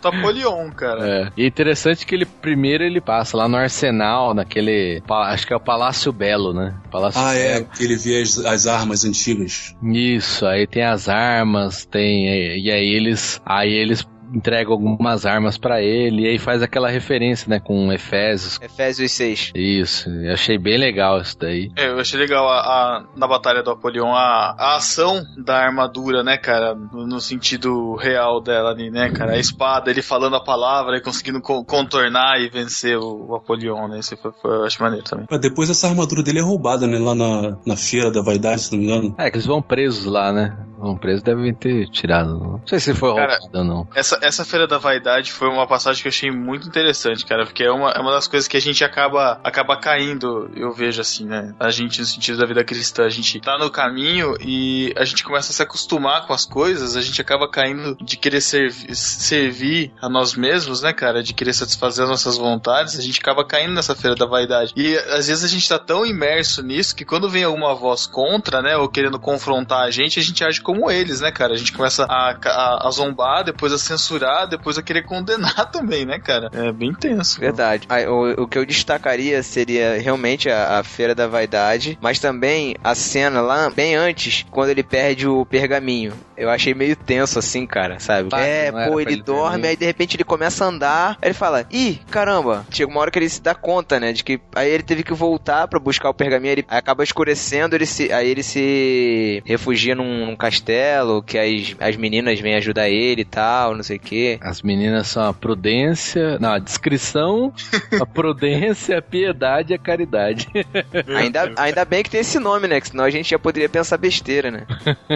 Tá Polion, cara. É. E é interessante que ele primeiro ele passa lá no arsenal, naquele. Acho que é o Palácio Belo, né? Palácio Ah, é. Belo. que Ele vê as, as armas antigas. Isso, aí tem as armas, tem. E aí eles. Aí eles entregam algumas armas pra ele, e aí faz aquela referência, né, com Efésios. Efésios 6. Isso, eu achei bem legal isso daí. É, eu achei legal a, a- na Batalha do Apolion a, a ação da armadura, né, cara? No, no sentido real dela ali, né, cara? A espada, ele falando a palavra e conseguindo co- contornar e vencer o, o Apolion, né? Isso foi, foi, eu acho maneiro também. Mas depois essa armadura dele é roubada, né? Lá na, na feira da vaidade, se não me engano. É, que eles vão presos lá, né? Vão presos, devem ter tirado. Não sei se foi Cara, roubado ou não. Essa, essa Feira da Vaidade foi uma passagem que eu achei muito interessante, cara, porque é uma, é uma das coisas que a gente acaba, acaba caindo, eu vejo assim, né? A gente, no sentido da vida cristã, a gente tá no caminho e a gente começa a se acostumar com as coisas, a gente acaba caindo de querer servi servir a nós mesmos, né, cara? De querer satisfazer as nossas vontades, a gente acaba caindo nessa Feira da Vaidade. E às vezes a gente tá tão imerso nisso que quando vem alguma voz contra, né, ou querendo confrontar a gente, a gente age como eles, né, cara? A gente começa a, a, a zombar, depois a censurar, depois a querer condenar [LAUGHS] também, né, cara? É bem tenso. Verdade. Aí, o, o que eu destacaria seria realmente a, a Feira da Vaidade, mas também a cena lá, bem antes, quando ele perde o pergaminho. Eu achei meio tenso assim, cara, sabe? É, pô, ele ele dorme, aí de repente ele começa a andar, aí ele fala, ih, caramba. Chega uma hora que ele se dá conta, né, de que aí ele teve que voltar pra buscar o pergaminho, ele aí acaba escurecendo, ele se, aí ele se refugia num, num castelo, que as, as meninas vêm ajudar ele e tal, não sei o quê. As meninas são a prudência, não, a discrição, a [LAUGHS] prudência, a piedade e a caridade. Ainda, ainda bem que tem esse nome, né? Que senão a gente já poderia pensar besteira, né?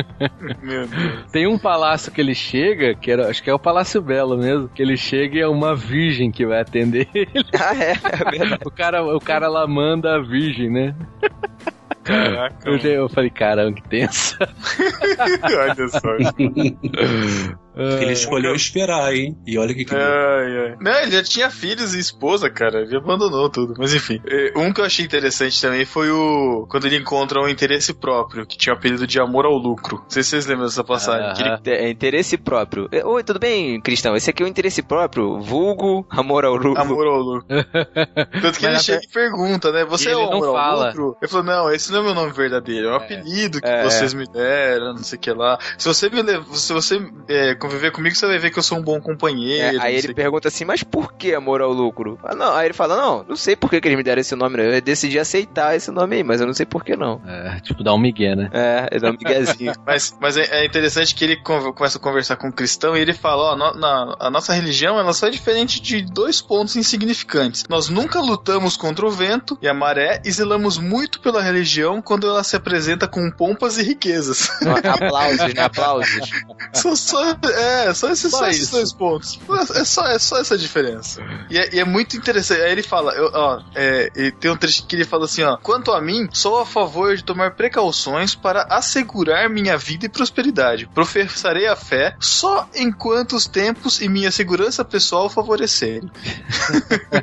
[LAUGHS] Meu Deus. Tem um palácio que ele chega, que era, acho que é o Palácio Belo mesmo, que ele chega e é uma virgem que vai atender ele. [LAUGHS] ah, é, é verdade. O cara, o cara lá manda a virgem, né? Caraca. Eu, eu falei, caramba, que tenso. Olha só. Ele escolheu esperar, hein? E olha o que que. Ai, ai. Não, ele já tinha filhos e esposa, cara. Ele abandonou tudo. Mas enfim. É, Um que eu achei interessante também foi o. Quando ele encontra um interesse próprio, que tinha o apelido de amor ao lucro. Não sei se vocês lembram dessa passagem. Que ele. É interesse próprio. É, Oi, tudo bem, Cristão? Esse aqui é o interesse próprio. Vulgo, amor ao lucro. Amor ao lucro. [LAUGHS] Tanto que ele Mas chega e pergunta, né? Você E é o ele não amor ao fala. lucro? Ele falou, não, esse não é meu nome verdadeiro, é um apelido que É. vocês me deram, não sei o que lá. Se você me se você é, conviver comigo, você vai ver que eu sou um bom É, companheiro. aí não ele sei pergunta assim, mas por que amor ao lucro? Ah, não. Aí ele fala, não, não sei por que, que eles me deram esse nome. né? Eu decidi aceitar esse nome aí, mas eu não sei por que não. É, tipo, dá um migué, né? É, ele dá um miguezinho. [LAUGHS] Mas, mas é, é interessante que ele começa a conversar com o cristão e ele fala: ó, no- na- a nossa religião ela só é diferente de dois pontos insignificantes. Nós nunca lutamos contra o vento e a maré e zelamos muito pela religião quando ela se apresenta com pompas e riquezas. aplausos, né? Aplausos. [LAUGHS] só, só- é, só esses, Só só esses dois pontos. É só, é só essa diferença. E é, e é muito interessante. Aí ele fala: eu- ó, é, e tem um trecho que ele fala assim: ó, quanto a mim, sou a favor de tomar precauções para assegurar minha vida e prosperidade. Professarei a fé só enquanto os tempos e minha segurança pessoal favorecerem. [LAUGHS]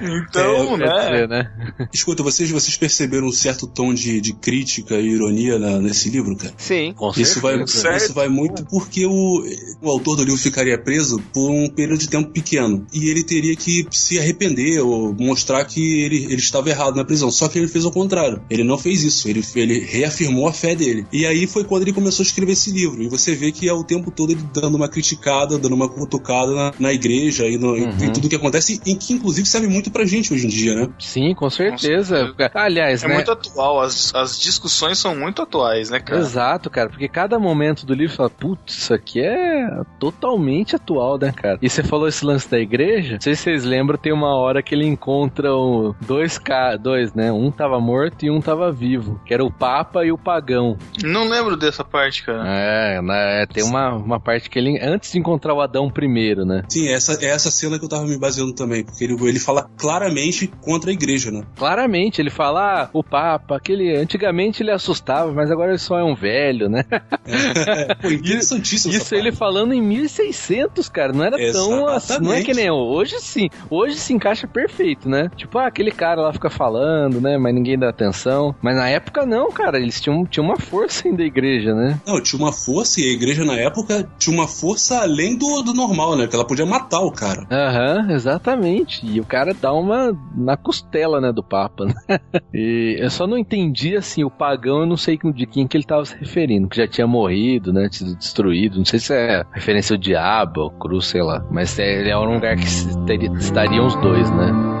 então, É, né? Dizer, né? Escuta, vocês, vocês perceberam um certo tom de, de crítica e ironia na- nesse livro, cara? Sim. Com Isso vai. Certo. isso vai muito porque o, o, o autor do livro ficaria preso por um período de tempo pequeno. E ele teria que se arrepender ou mostrar que ele, ele estava errado na prisão. Só que ele fez o contrário. Ele não fez isso. Ele, ele reafirmou a fé dele. E aí foi quando ele começou a escrever esse livro. E você vê que é o tempo todo ele dando uma criticada, dando uma cutucada na, na igreja e no, Uhum. em tudo que acontece, e que inclusive serve muito pra gente hoje em dia, né? Sim, com certeza. Aliás, É né? muito atual, as, as discussões são muito atuais, né, cara? Exato, cara, porque cada momento do livro fala, putz, isso aqui é totalmente atual, né, cara? E você falou esse lance da igreja, não sei se vocês lembram, tem uma hora que ele encontra dois ca... dois, né? Um tava morto e um tava vivo, que era o Papa e o Pagão. Não lembro dessa parte, cara. É, né, tem uma, uma parte que ele, antes de encontrar o Adão primeiro, né? Sim, essa é essa cena que eu tava me baseando também, porque ele, ele fala claramente contra a igreja, né? Claramente, ele fala, ah, o Papa, aquele, antigamente ele assustava, mas agora ele só é um velho, né? Pô, [LAUGHS] interessantíssimo. Isso ele falando em 1600, cara, não era tão assim, não é que nem hoje sim. Hoje se encaixa perfeito, né? Tipo, ah, aquele cara lá fica falando, né, mas ninguém dá atenção. Mas na época não, cara, eles tinham, tinham uma força ainda da igreja, né? Não, tinha uma força e a igreja na época tinha uma força além do, do normal, né? Que ela podia matar o cara. Aham, exatamente. E o cara dá uma na costela, né, do Papa, [LAUGHS] né? E eu só não entendi, assim, o pagão, eu não sei de quem que ele tava se referindo, que já tinha morrido, né, sido destruído. Não sei se é referência ao diabo, ao cruz, sei lá. Mas é, ele é um lugar que estariam os dois, né?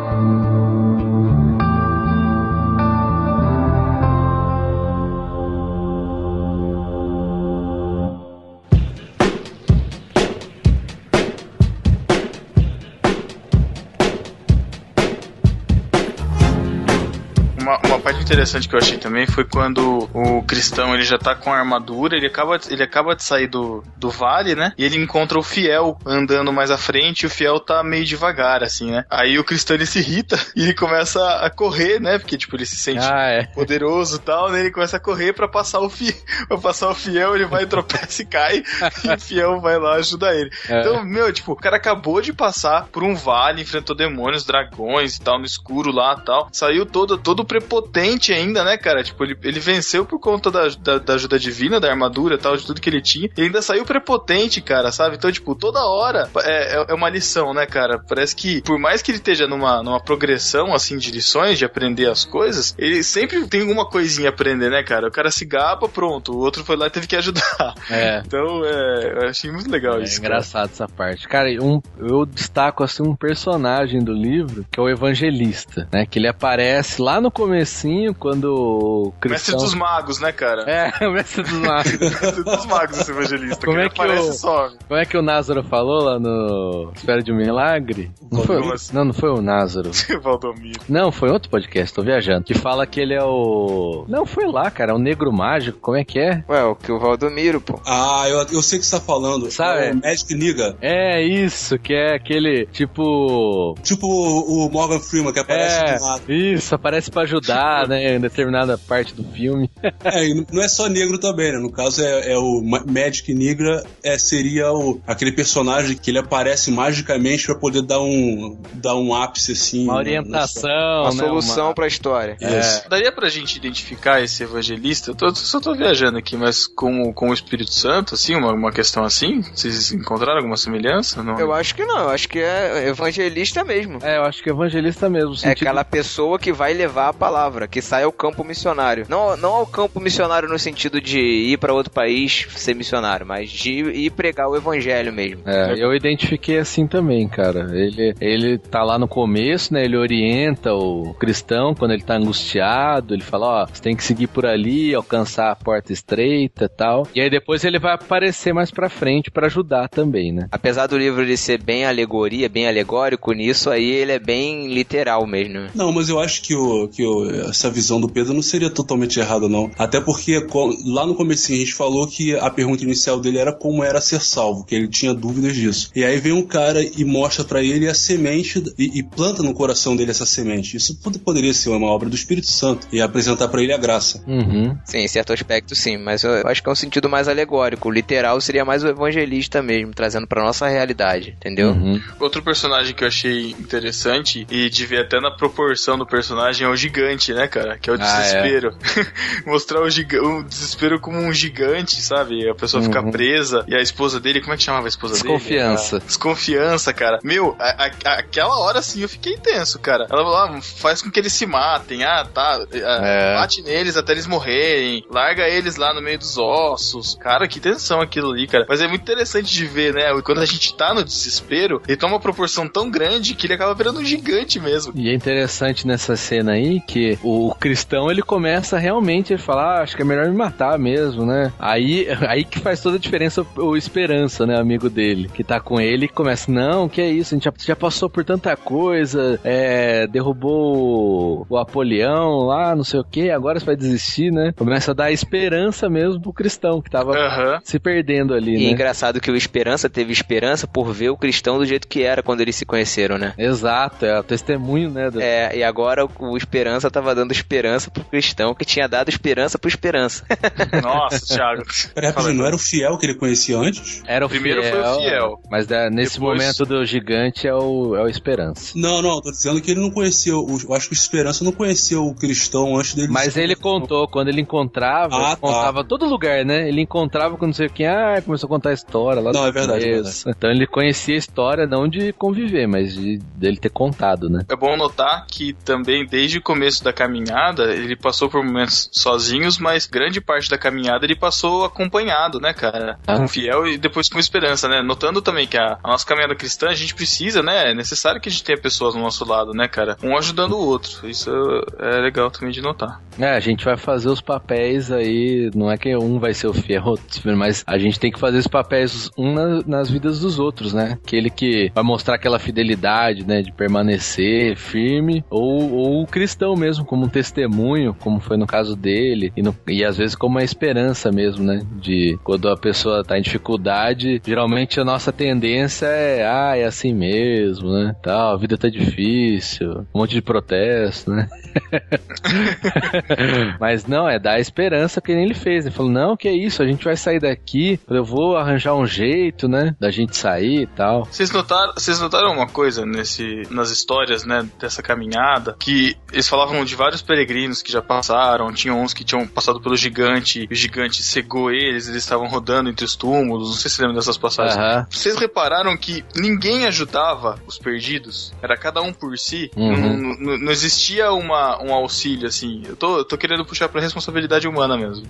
Interessante que eu achei também foi quando o cristão ele já tá com a armadura, ele acaba, ele acaba de sair do, do vale, né? E ele encontra o fiel andando mais à frente e o fiel tá meio devagar, assim, né? Aí o cristão ele se irrita [LAUGHS] e ele começa a correr, né? Porque, tipo, ele se sente Ah, é. poderoso e tal, né? Ele começa a correr pra passar o fiel. [LAUGHS] Pra passar o fiel, ele vai, tropeça e cai, [LAUGHS] e o fiel vai lá ajudar ele. É. Então, meu, tipo, o cara acabou de passar por um vale, enfrentou demônios, dragões e tal, no escuro lá e tal. Saiu todo, todo prepotente ainda, né, cara? Tipo, ele, ele venceu por conta da, da, da ajuda divina, da armadura e tal, de tudo que ele tinha. E ainda saiu prepotente, cara, sabe? Então, tipo, toda hora é, é- é uma lição, né, cara? Parece que, por mais que ele esteja numa, numa progressão, assim, de lições, de aprender as coisas, ele sempre tem alguma coisinha a aprender, né, cara? O cara se gaba, pronto. O outro foi lá e teve que ajudar. É. [LAUGHS] Então, é, eu achei muito legal É isso. cara. engraçado essa parte. Cara, um, eu destaco assim um personagem do livro, que é o evangelista, né? Que ele aparece lá no comecinho, quando o Mestre cristão... dos magos, né, cara? É, [LAUGHS] o mestre dos magos. [LAUGHS] Mestre dos magos, esse evangelista. Como que é que aparece o- some. Como é que o Názaro falou lá no Espera de um Milagre? Não foi, não, não foi o Názaro. [LAUGHS] Valdomiro. Não, foi outro podcast, tô viajando. Que fala que ele é o. Não, foi lá, cara, é o negro mágico. Como é que é? Ué, o que o Valdomiro, pô. Ah, eu, eu sei o que você tá falando. Sabe? É o Magic Nigga. É isso, que é aquele tipo. Tipo o, Morgan Freeman, que aparece É, do nada. isso, aparece pra ajudar, né, em determinada parte do filme. [LAUGHS] É, e não é só negro também, né? No caso é, é o Ma- Magic Negra, é, seria o, aquele personagem que ele aparece magicamente pra poder dar um, dar um ápice assim. Uma na- orientação, Uma né? solução uma- pra história. Isso. Daria pra gente identificar esse evangelista? Eu tô, só tô viajando aqui, mas com, com o Espírito Santo, assim, uma, uma questão assim? Vocês encontraram alguma semelhança? Não. Eu acho que não, eu acho que é evangelista mesmo. É, eu acho que é evangelista mesmo. É aquela pessoa que vai levar a palavra, que sai ao campo missionário. Não, não ao campo missionário no sentido de ir pra outro país ser missionário, mas de ir pregar o evangelho mesmo. É, eu identifiquei assim também, cara. Ele, ele tá lá no começo, né? Ele orienta o cristão quando ele tá angustiado. Ele fala: Ó, você tem que seguir por ali, alcançar a porta estreita e tal. E aí depois ele vai aparecer mais pra frente pra ajudar também, né? Apesar do livro ele ser bem alegoria, bem alegórico nisso, aí ele é bem literal mesmo. Não, mas eu acho que, o, que o, essa visão do Pedro não seria totalmente errada, não. Até porque lá no comecinho a gente falou que a pergunta inicial dele era como era ser salvo, que ele tinha dúvidas disso. E aí vem um cara e mostra pra ele a semente e, e planta no coração dele essa semente. Isso pod- poderia ser uma obra do Espírito Santo e apresentar pra ele a graça. Uhum. Sim, em certo aspecto sim, mas eu acho que é um sentido mais alegórico. O literal seria mais o evangelista mesmo, trazendo pra nossa realidade, entendeu? Uhum. Outro personagem que eu achei interessante e de ver até na proporção do personagem é o gigante, né, cara? Cara, que é o Ah, é. desespero. [LAUGHS] Mostrar o, o desespero como um gigante, sabe? A pessoa fica Uhum. presa e a esposa dele, como é que chamava a esposa Desconfiança. dele? A Desconfiança, cara. Meu, a- a- aquela hora assim eu fiquei tenso, cara. Ela lá, faz com que eles se matem, ah, tá. ah, É. Bate neles até eles morrerem, larga eles lá no meio dos ossos. Cara, que tensão aquilo ali, cara. Mas é muito interessante de ver, né? Quando a gente tá no desespero, ele toma uma proporção tão grande que ele acaba virando um gigante mesmo. E é interessante nessa cena aí que o cristão ele começa realmente a falar, ah, acho que é melhor me matar mesmo, né? Aí, [LAUGHS] aí que faz toda a diferença o Esperança, né, amigo dele, que tá com ele e começa, não, que é isso, a gente já, já passou por tanta coisa, é, derrubou o Apolião lá, não sei o que, agora você vai desistir, né? Começa a dar esperança mesmo pro cristão que tava Aham. se perdendo ali, E é né? engraçado que o Esperança teve esperança por ver o cristão do jeito que era quando eles se conheceram, né? Exato, é o testemunho, né? do- É, e agora o, o Esperança tava dando esperança pro cristão que tinha dado esperança pro Esperança. [LAUGHS] Nossa, Thiago. Peraí, rapidinho, não era o fiel que ele conhecia antes? Era o Primeiro fiel, foi o fiel. Mas é, nesse Depois- momento do gigante é o, é o Esperança. Não, não, tô dizendo que ele não conheceu. o- Eu acho que o Esperança não conheceu o cristão antes dele. Mas ele contou, quando ele encontrava, Ah, ele tá. contava todo lugar, né? Ele encontrava com não sei quem, ah, começou a contar a história lá Não, do é verdade, é começo. Então ele conhecia a história não de conviver, mas de dele ter contado, né? É bom notar que também, desde o começo da caminhada, ele passou por momentos sozinhos, mas grande parte da caminhada ele passou acompanhado, né, cara? Ah. Com fiel e depois com esperança, né? Notando também que a, a nossa caminhada cristã, a gente precisa, né? É necessário que a gente tenha pessoas do nosso lado, né, cara? Um ajudando o outro. Isso é legal também de notar. É, a gente vai fazer os papéis aí, não é que um vai ser o fiel, outro, mas a gente tem que fazer os papéis um na- nas vidas dos outros, né? Aquele que vai mostrar aquela fidelidade, né, de permanecer firme, ou, ou o cristão mesmo, como um testemunho, como foi no caso dele, e, no- e às vezes como uma esperança mesmo, né? De quando a pessoa tá em dificuldade, geralmente a nossa tendência é, ah, é assim mesmo, né? Tal, a vida tá difícil, um monte de protesto, né? [LAUGHS] Mas não, é dar esperança que nem ele fez. Ele falou: não, que é isso, a gente vai sair daqui, eu vou arranjar um jeito, né? Da gente sair e tal. Vocês notaram, vocês notaram uma coisa nesse, nas histórias, né, dessa caminhada? Que eles falavam de vários peregrinos que já passaram, tinham uns que tinham passado pelo gigante, o gigante cegou eles, eles estavam rodando entre os túmulos, não sei se lembram dessas passagens. Aham. Vocês repararam que ninguém ajudava os perdidos? Era cada um por si? Uhum. Não, não- não existia uma, um auxílio, assim. Eu tô, eu tô querendo puxar pra responsabilidade humana mesmo.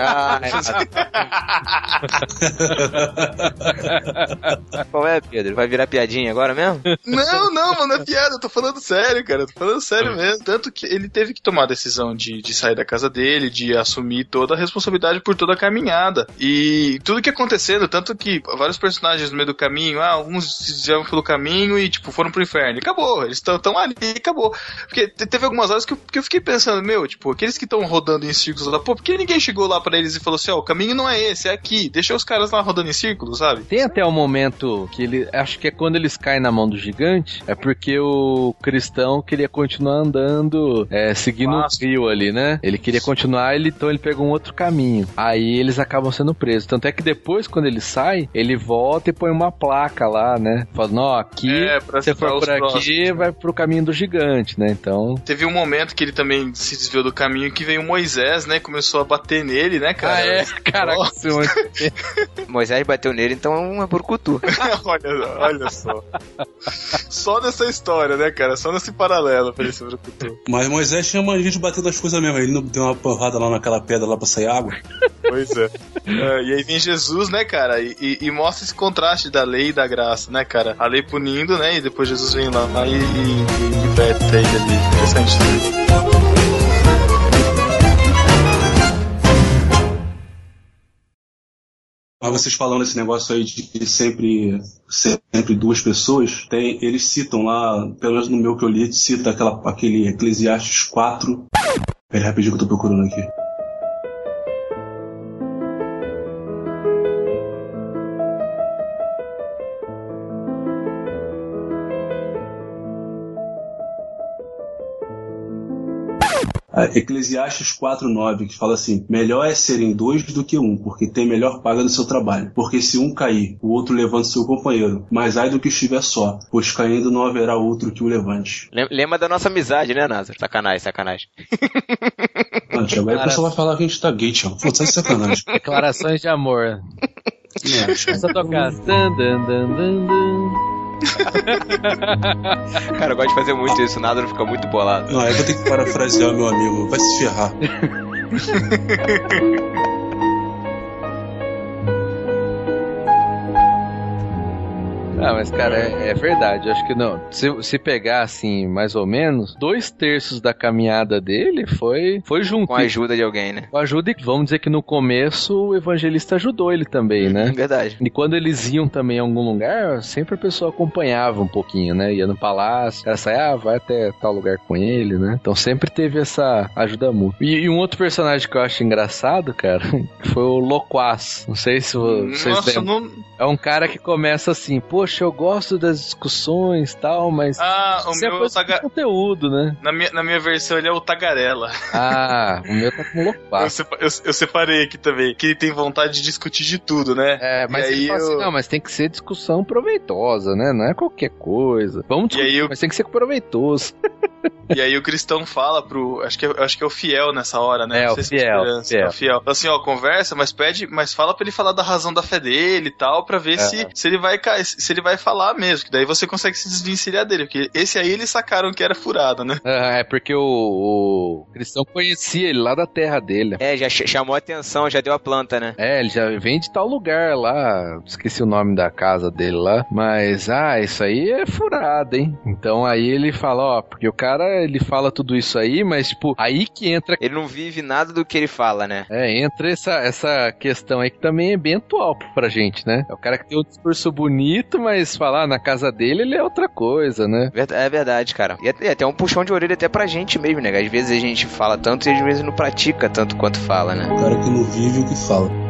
Ah, [LAUGHS] [LAUGHS] Qual é, Pedro? Vai virar piadinha agora mesmo? Não, não, mano, é piada, eu tô falando sério, cara, eu tô falando sério mesmo. Tanto que ele teve que tomar a decisão de, de sair da casa dele, de assumir toda a responsabilidade por toda a caminhada. E tudo que acontecendo, tanto que vários personagens no meio do caminho, ah, alguns se desviaram pelo caminho e, tipo, foram pro inferno. E acabou, eles estão ali e acabou. Porque te- teve algumas horas que eu, que eu fiquei pensando, meu, tipo, aqueles que estão rodando em círculos lá, pô, por que ninguém chegou lá pra eles e falou assim, ó, o caminho não é esse, é aqui, deixa os caras lá rodando em círculos, sabe? Tem até um momento que ele. Acho que é quando eles caem na mão do gigante. É porque o cristão queria continuar andando, é, Nossa. o rio ali, né? Ele queria continuar, ele, então ele pegou um outro caminho. Aí eles acabam sendo presos. Tanto é que depois, quando ele sai, ele volta e põe uma placa lá, né? Falando, ó, aqui, É, pra se você for por aqui, próximos. vai pro caminho do gigante, né? Então. Teve um momento que ele também se desviou do caminho que veio Moisés, né? Começou a bater nele, né, cara? Ah, é? Caraca, Nossa. [LAUGHS] Moisés bateu nele, então é burcutu. [LAUGHS] olha, olha só. Só nessa história, né, cara? Só nesse paralelo pra ele ser brucutu. Mas Moisés tinha mania de bater nas coisas mesmo. Ele não deu uma porrada lá naquela pedra lá pra sair água. Pois é. É, E aí vem Jesus, né, cara? E, e- e mostra esse contraste da lei e da graça, né, cara? A lei punindo, né? E depois Jesus vem lá e, e, e liberta ele ali. Interessante. né? Mas vocês falando esse negócio aí de sempre, sempre duas pessoas, tem, eles citam lá, pelo menos no meu que eu li, cita aquela, aquele Eclesiastes 4. Pera rapidinho que eu tô procurando aqui. Eclesiastes 4.9, que fala assim, melhor é serem dois do que um, porque tem melhor paga do seu trabalho. Porque se um cair, o outro levanta seu companheiro. Mas ai do que estiver só, pois caindo não haverá outro que o levante. Lem- Lembra da nossa amizade, né, Nasa? Sacanagem, sacanagem. Ah, Tiago, aí o pessoal vai falar que a gente tá gay, Tiago. Pô, tá de sacanagem. [LAUGHS] Declarações de amor. Começa a tocar. Dan, dan, dan, dan, dan. [LAUGHS] Cara, eu gosto de fazer muito isso, nada não fica muito bolado. Não, eu vou ter que parafrasear meu amigo. Vai se ferrar. [LAUGHS] Ah, mas cara, é, é verdade. Acho que não. Se, se pegar assim, mais ou menos, dois terços da caminhada dele foi, foi junto. Com a ajuda de alguém, né? Com a ajuda, e vamos dizer que no começo o evangelista ajudou ele também, né? [LAUGHS] Verdade. E quando eles iam também a algum lugar, sempre a pessoa acompanhava um pouquinho, né? Ia no palácio, o cara saia, ah, vai até tal lugar com ele, né? Então sempre teve essa ajuda mútua. E, e um outro personagem que eu acho engraçado, cara, [LAUGHS] foi o Loquaz. Não sei se vo- vocês Nossa, lembram. não. É um cara que começa assim, poxa, eu gosto das discussões e tal, mas Ah, o é meu coisa taga- conteúdo, né? Na minha, na minha versão ele é o Tagarela. Ah, o meu tá com [LAUGHS] Eu, Loquaz. sepa- eu- eu separei aqui também, que ele tem vontade de discutir de tudo, né? É, mas aí assim, eu- não, mas tem que ser discussão proveitosa, né? Não é qualquer coisa. Vamos discutir, eu- mas tem que ser proveitoso. [LAUGHS] E aí o cristão fala pro. Acho que, é- acho que é o fiel nessa hora, né? É, Não o se fiel, esperança, fiel. É o fiel. Assim, ó, conversa, mas pede, mas fala pra ele falar da razão da fé dele e tal, pra ver É. se, se ele vai se ele vai falar mesmo. Que daí você consegue se desvencilhar dele. Porque esse aí eles sacaram que era furada, né? Ah, é porque o, o cristão conhecia ele lá da terra dele. É, já ch- chamou a atenção, já deu a planta, né? É, ele já vem de tal lugar lá, esqueci o nome da casa dele lá, mas ah, isso aí é furado, hein? Então aí ele fala, ó, porque o cara ele fala tudo isso aí, mas tipo, aí que entra Ele não vive nada do que ele fala, né? É, entra essa, essa questão aí que também é bem atual pra gente, né? É o cara que tem um discurso bonito, mas falar na casa dele ele é outra coisa, né? É verdade, cara. E até, até um puxão de orelha até pra gente mesmo, né? Às vezes a gente fala tanto e às vezes não pratica tanto quanto fala, né? O cara que não vive o que fala.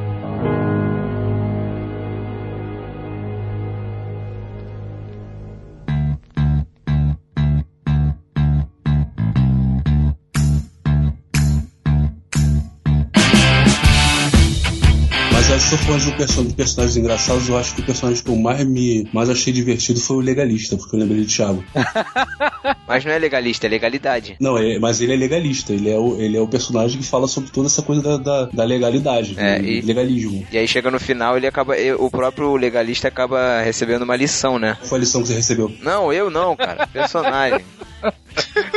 Estou falando de, um perso- de personagens engraçados, eu acho que o personagem que eu mais me mais achei divertido foi o legalista, porque eu lembrei de Thiago. [LAUGHS] Mas não é legalista, é legalidade. Não, é, mas ele é legalista, ele é, o, ele é o personagem que fala sobre toda essa coisa da, da, da legalidade, É, e- legalismo. E aí chega no final, ele acaba. O próprio legalista acaba recebendo uma lição, né? Qual foi a lição que você recebeu? Não, eu não, cara. Personagem. [LAUGHS]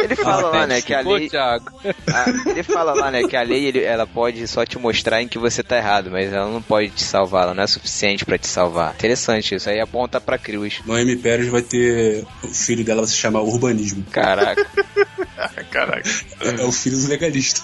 Ele fala lá, né, que a lei. A- ele fala lá, né, que a lei ele- ela pode só te mostrar em que você tá errado, mas ela não pode te salvar, ela não é suficiente pra te salvar. Interessante isso aí aponta pra cruz. Noemi Pérez vai ter. O filho dela vai se chamar Urbanismo. Caraca, [LAUGHS] Caraca. É o filho do legalista.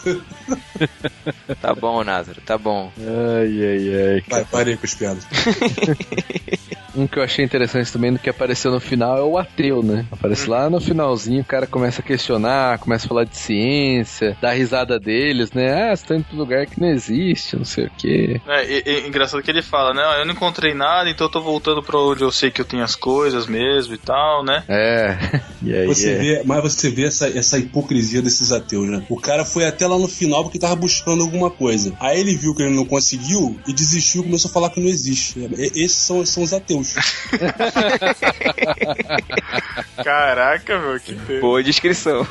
[LAUGHS] tá bom, Názaro, tá bom. Ai, ai, ai. Vai, parei com as piadas. [LAUGHS] Um que eu achei interessante também do que apareceu no final é o ateu, né? Aparece lá no finalzinho, o cara começa a questionar, começa a falar de ciência, dá risada deles, né? Ah, você tá indo pra um lugar que não existe, não sei o quê. É, e- e- engraçado que ele fala, né? "Ah, Eu não encontrei nada, então eu tô voltando pra onde eu sei que eu tenho as coisas mesmo e tal, né? É, [LAUGHS] e aí Você é. vê, mas você vê essa, essa hipocrisia desses ateus, né? O cara foi até lá no final porque tava buscando alguma coisa. Aí ele viu que ele não conseguiu e desistiu e começou a falar que não existe. Esses são, são os ateus. [LAUGHS] Caraca, meu, que Boa descrição.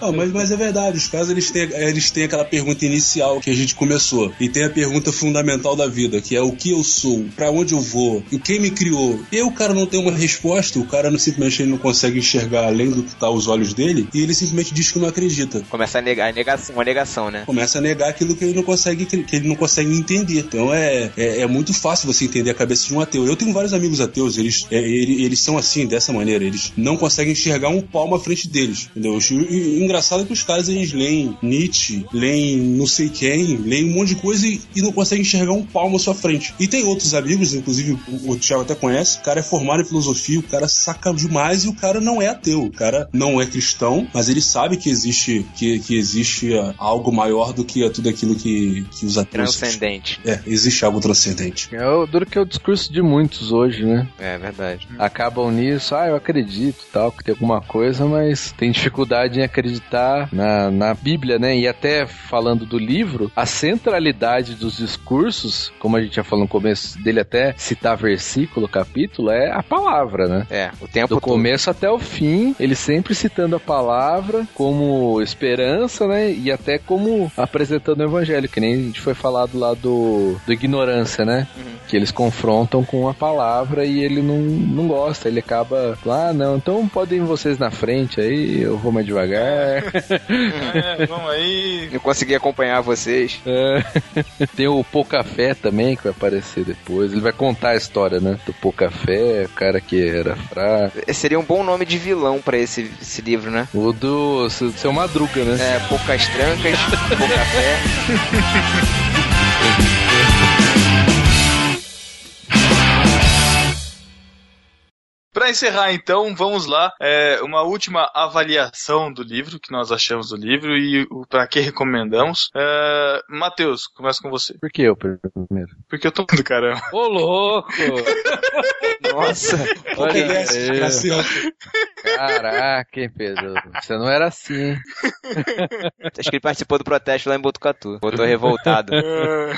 Não, mas, mas é verdade, os caras eles têm, eles têm aquela pergunta inicial que a gente começou. E tem a pergunta fundamental da vida, que é o que eu sou, pra onde eu vou, e quem me criou. E aí o cara não tem uma resposta, o cara não, simplesmente ele não consegue enxergar além do que tá aos olhos dele, e ele simplesmente diz que não acredita. Começa a negar, a negação, uma negação, né? Começa a negar aquilo que ele não consegue, que ele não consegue entender. Então é, é, é muito fácil você entender a cabeça de um ateu. Eu tenho vários amigos ateus, eles, é, ele- eles são assim, dessa maneira. Eles não conseguem enxergar um palmo à frente deles. Entendeu? E, e engraçado é que os caras eles leem Nietzsche, leem não sei quem, leem um monte de coisa e, e não conseguem enxergar um palmo à sua frente. E tem outros amigos, inclusive o, o Thiago até conhece, o cara é formado em filosofia, o cara saca demais e o cara não é ateu. O cara não é cristão, mas ele sabe que existe, que, que existe ah, algo maior do que tudo aquilo que, que os ateus. Transcendente. É, existe algo transcendente. É o duro que é o discurso de muitos. Hoje, né? É verdade. Acabam nisso, ah, eu acredito tal, que tem alguma coisa, mas tem dificuldade em acreditar na, na Bíblia, né? E até falando do livro, a centralidade dos discursos, como a gente já falou no começo dele, até citar versículo, capítulo, é a palavra, né? É, o tempo Do todo. começo até o fim, ele sempre citando a palavra como esperança, né? E até como apresentando o evangelho, que nem a gente foi falado lá do, do ignorância, né? Que eles confrontam com a palavra e ele não, não gosta, ele acaba, ah, não, então podem vocês na frente aí, eu vou mais devagar. É, vamos aí. Eu consegui acompanhar vocês. É. [LAUGHS] Tem o Pocafé também, que vai aparecer depois. Ele vai contar a história, né? Do Pocafé, o cara que era fraco. Seria um bom nome de vilão pra esse, esse livro, né? O do seu Madruga, né? É, poucas trancas, pouca [LAUGHS] Pra encerrar, então, vamos lá. É, uma última avaliação do livro, que nós achamos do livro e o para que recomendamos. É, Matheus, começa com você. Por que eu primeiro? Porque eu tô do caramba. Ô, louco! Nossa, Olha sempre. Caraca, hein, Pedro? Você não era assim, hein? Acho que ele participou do protesto lá em Botucatu. Voltou revoltado. É,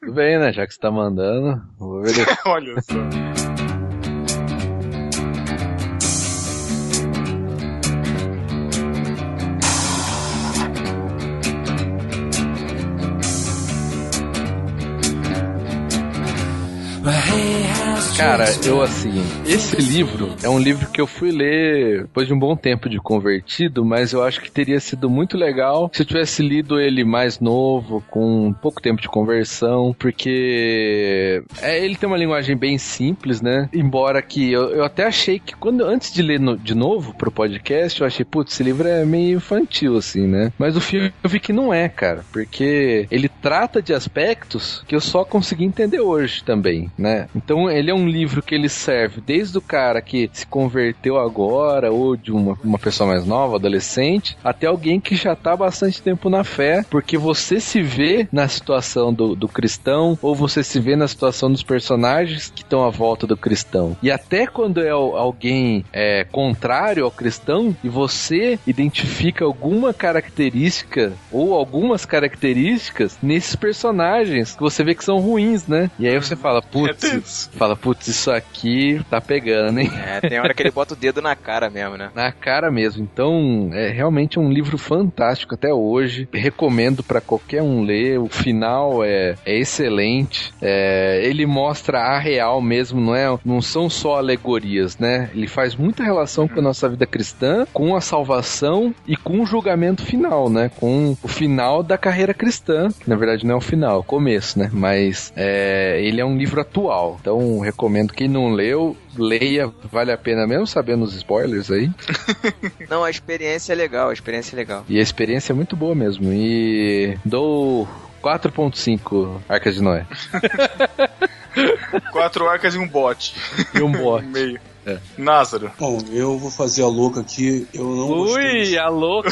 Tudo bem, né? Já que você tá mandando, vou ver [LAUGHS] olha só. But hey, Cara, eu assim, esse livro é um livro que eu fui ler depois de um bom tempo de convertido, mas eu acho que teria sido muito legal se eu tivesse lido ele mais novo, com pouco tempo de conversão, porque é, ele tem uma linguagem bem simples, né? Embora que eu, eu até achei que quando antes de ler no- de novo pro podcast, eu achei, putz, esse livro é meio infantil assim, né? Mas o filme eu vi que não é, cara, porque ele trata de aspectos que eu só consegui entender hoje também, né? Então ele é um livro que ele serve desde o cara que se converteu agora, ou de uma, uma pessoa mais nova, adolescente, até alguém que já tá há bastante tempo na fé, porque você se vê na situação do, do cristão, ou você se vê na situação dos personagens que estão à volta do cristão. E até quando é al- alguém é, contrário ao cristão, e você identifica alguma característica, ou algumas características nesses personagens que você vê que são ruins, né? E aí você fala, É putz, tenso. fala, putz, isso aqui tá pegando, hein? É, tem hora que ele bota o dedo na cara mesmo, né? [LAUGHS] Na cara mesmo. Então, é realmente um livro fantástico até hoje. Recomendo pra qualquer um ler. O final é, é excelente. É, ele mostra a real mesmo, não é? Não são só alegorias, né? Ele faz muita relação com a nossa vida cristã, com a salvação e com o julgamento final, né? Com o final da carreira cristã. Que na verdade não é o final, é o começo, né? Mas é, ele é um livro atual. Então, recomendo quem não leu, leia, vale a pena mesmo sabendo os spoilers aí. [LAUGHS] Não, a experiência é legal, a experiência é legal. E a experiência é muito boa mesmo. E dou 4.5 Arcas de Noé. [LAUGHS] Quatro arcas e um bote. E um [LAUGHS] bote. Meio. É. Názaro. Bom, eu vou fazer a louca aqui. Eu não gostei. Ui, alô?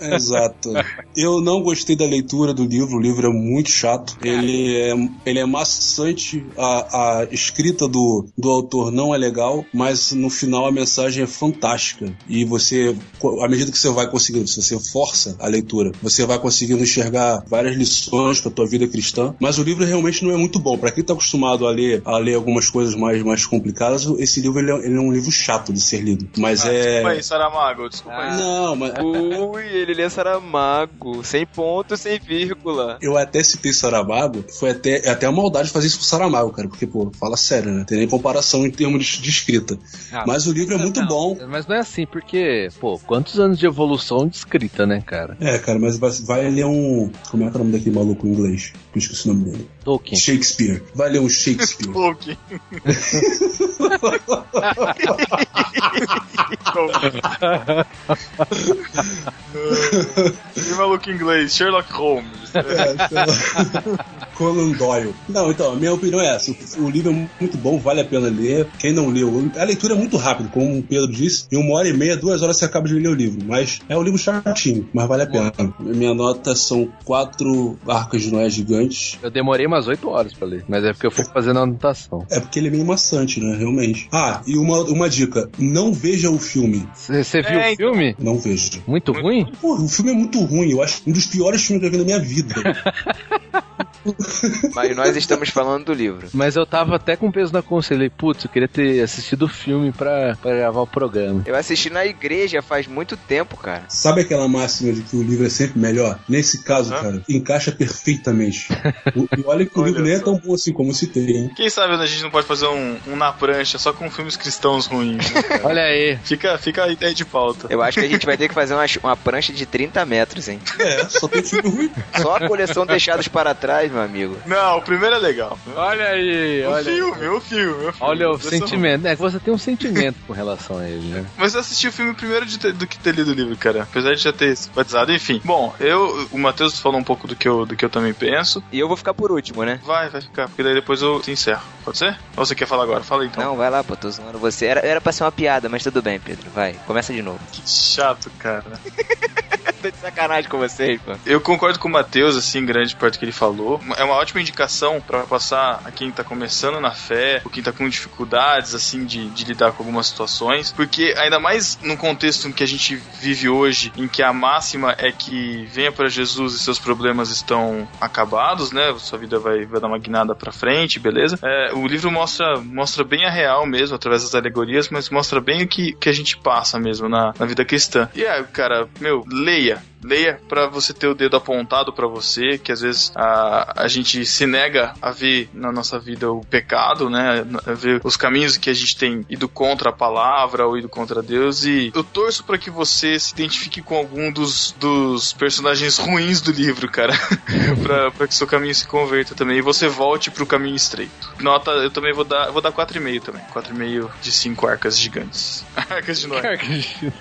É, Exato. Eu não gostei da leitura do livro, o livro é muito chato. Ele é, ele é maçante, a, a escrita do, do autor não é legal, mas no final a mensagem é fantástica. E você, à medida que você vai conseguindo, se você força a leitura, você vai conseguindo enxergar várias lições para tua vida cristã. Mas o livro realmente não é muito bom. Para quem tá acostumado a ler, a ler algumas coisas mais, mais complicadas, esse livro ele é, ele é um livro chato de ser lido. Mas Ah, é. Desculpa aí, Saramago. Desculpa aí. Não, mas Ui, ele lê Saramago, sem ponto, sem vírgula. Eu até citei Saramago, foi até, é até a maldade fazer isso com Saramago, cara, porque, pô, fala sério, né? Tem nem comparação em termos de, de escrita. Ah, Mas o livro é muito não, bom. Mas não é assim, porque, pô, quantos anos de evolução de escrita, né, cara? É, cara, mas vai, vai ler um. Como é que é o nome daquele maluco em inglês? Que eu esqueci o nome dele. Tolkien. Shakespeare. Um Shakespeare. Tolkien. [LAUGHS] e maluco inglês, Sherlock Holmes. É, lá. Conan Doyle. Não, então, a minha opinião é essa. O, livro é muito bom, vale a pena ler. Quem não leu, a leitura é muito rápida, como o Pedro disse. Em uma hora e meia, duas horas você acaba de ler o livro. Mas é um livro chatinho, mas vale a pena. Minha nota são quatro arcas de Noé gigantes. Eu demorei umas 8 horas pra ler, mas é porque eu fui fazendo a anotação. É porque ele é meio maçante, né? Realmente. Ah, e uma, uma dica: não veja o filme. Você viu É, o filme? Não veja. Muito ruim? Pô, o filme é muito ruim. Eu acho um dos piores filmes que eu vi na minha vida. [LAUGHS] Mas nós estamos falando do livro. Mas eu tava até com peso na consciência. Falei, Putz, eu queria ter assistido o filme pra, pra gravar o programa. Eu assisti na igreja faz muito tempo, cara. Sabe aquela máxima de que o livro é sempre melhor? Nesse caso, Hã? cara, encaixa perfeitamente. O- e olha que o [LAUGHS] livro nem é tão bom assim como eu citei, hein? Quem sabe a gente não pode fazer um, um na prancha só com filmes cristãos ruins. né? [LAUGHS] Olha aí. fica, fica a ideia de pauta. Eu acho que a gente vai ter que fazer uma, uma prancha de 30 metros, hein? É, só tem filme ruim. Só a coleção Deixados para Trás, meu amigo. Não, o primeiro é legal. Olha aí, O olha aí. filme, o filme, o filme. Olha o sentimento. É que você tem um sentimento com relação a ele, né? Mas eu assisti o filme primeiro de ter- do que ter lido o livro, cara. Apesar de já ter simpatizado. Enfim, bom, eu, o Matheus falou um pouco do que, eu, do que eu também penso. E eu vou ficar por último, né? Vai, vai ficar, porque daí depois eu te encerro. Pode ser? Ou você quer falar agora? Fala aí, então. Não, vai lá, pô, tô zoando você. Era, era pra ser uma piada, mas tudo bem, Pedro. Vai, começa de novo. Que chato, cara. [LAUGHS] Tô de sacanagem com vocês, pô. Eu concordo com o Matheus, assim, grande parte do que ele falou. É uma ótima indicação pra passar a quem tá começando na fé, ou quem tá com dificuldades, assim, de, de lidar com algumas situações. Porque, ainda mais num contexto em que a gente vive hoje, em que a máxima é que venha pra Jesus e seus problemas estão acabados, né? Sua vida vai, vai dar uma guinada pra frente, beleza? É, o livro mostra, mostra bem a real mesmo, através das alegorias, mas mostra bem o que, que a gente passa mesmo na, na vida cristã. E é, cara, meu, leia. Leia pra você ter o dedo apontado pra você, que às vezes a, a gente se nega a ver na nossa vida o pecado, né? A ver os caminhos que a gente tem ido contra a palavra ou ido contra Deus. E eu torço pra que você se identifique com algum dos, dos personagens ruins do livro, cara. [LAUGHS] pra, pra que seu caminho se converta também e você volte pro caminho estreito. Nota, eu também vou dar, eu vou dar 4,5 também. 4,5 de 5 arcas gigantes. [LAUGHS] Arcas de Noé. de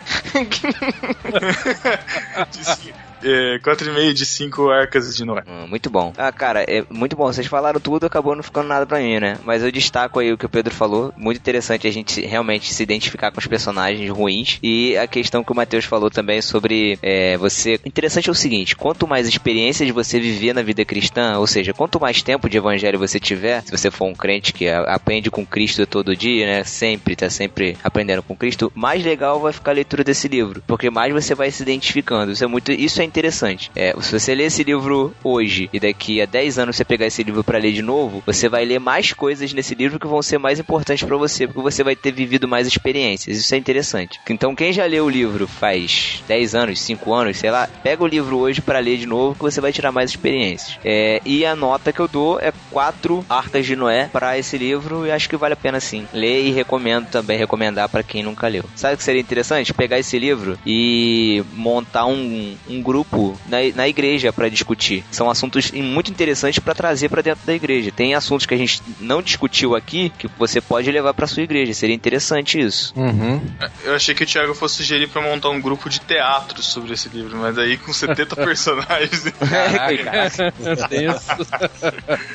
[LAUGHS] Yeah. É, 4,5 de 5 arcas de Noé. Hum, muito bom. Ah, cara, é muito bom. Vocês falaram tudo, acabou não ficando nada pra mim, né? Mas eu destaco aí o que o Pedro falou. Muito interessante a gente realmente se identificar com os personagens ruins. E a questão que o Matheus falou também sobre é, você. Interessante é o seguinte: quanto mais experiências você viver na vida cristã, ou seja, quanto mais tempo de evangelho você tiver, se você for um crente que aprende com Cristo todo dia, né? Sempre, tá sempre aprendendo com Cristo, mais legal vai ficar a leitura desse livro. Porque mais você vai se identificando. Isso é muito. Isso é interessante. É, se você ler esse livro hoje e daqui a 10 anos você pegar esse livro pra ler de novo, você vai ler mais coisas nesse livro que vão ser mais importantes pra você, porque você vai ter vivido mais experiências. Isso é interessante. Então, quem já leu o livro faz 10 anos, 5 anos, sei lá, pega o livro hoje pra ler de novo que você vai tirar mais experiências. É, e a nota que eu dou é 4 Arcas de Noé pra esse livro e acho que vale a pena sim. Ler e recomendo também recomendar pra quem nunca leu. Sabe o que seria interessante? Pegar esse livro e montar um, um grupo na, na igreja pra discutir. São assuntos muito interessantes pra trazer pra dentro da igreja. Tem assuntos que a gente não discutiu aqui que você pode levar pra sua igreja. Seria interessante isso. Uhum. Eu achei que o Thiago fosse sugerir pra montar um grupo de teatro sobre esse livro, mas aí com 70 [LAUGHS] personagens. [LAUGHS] Tem isso. [LAUGHS]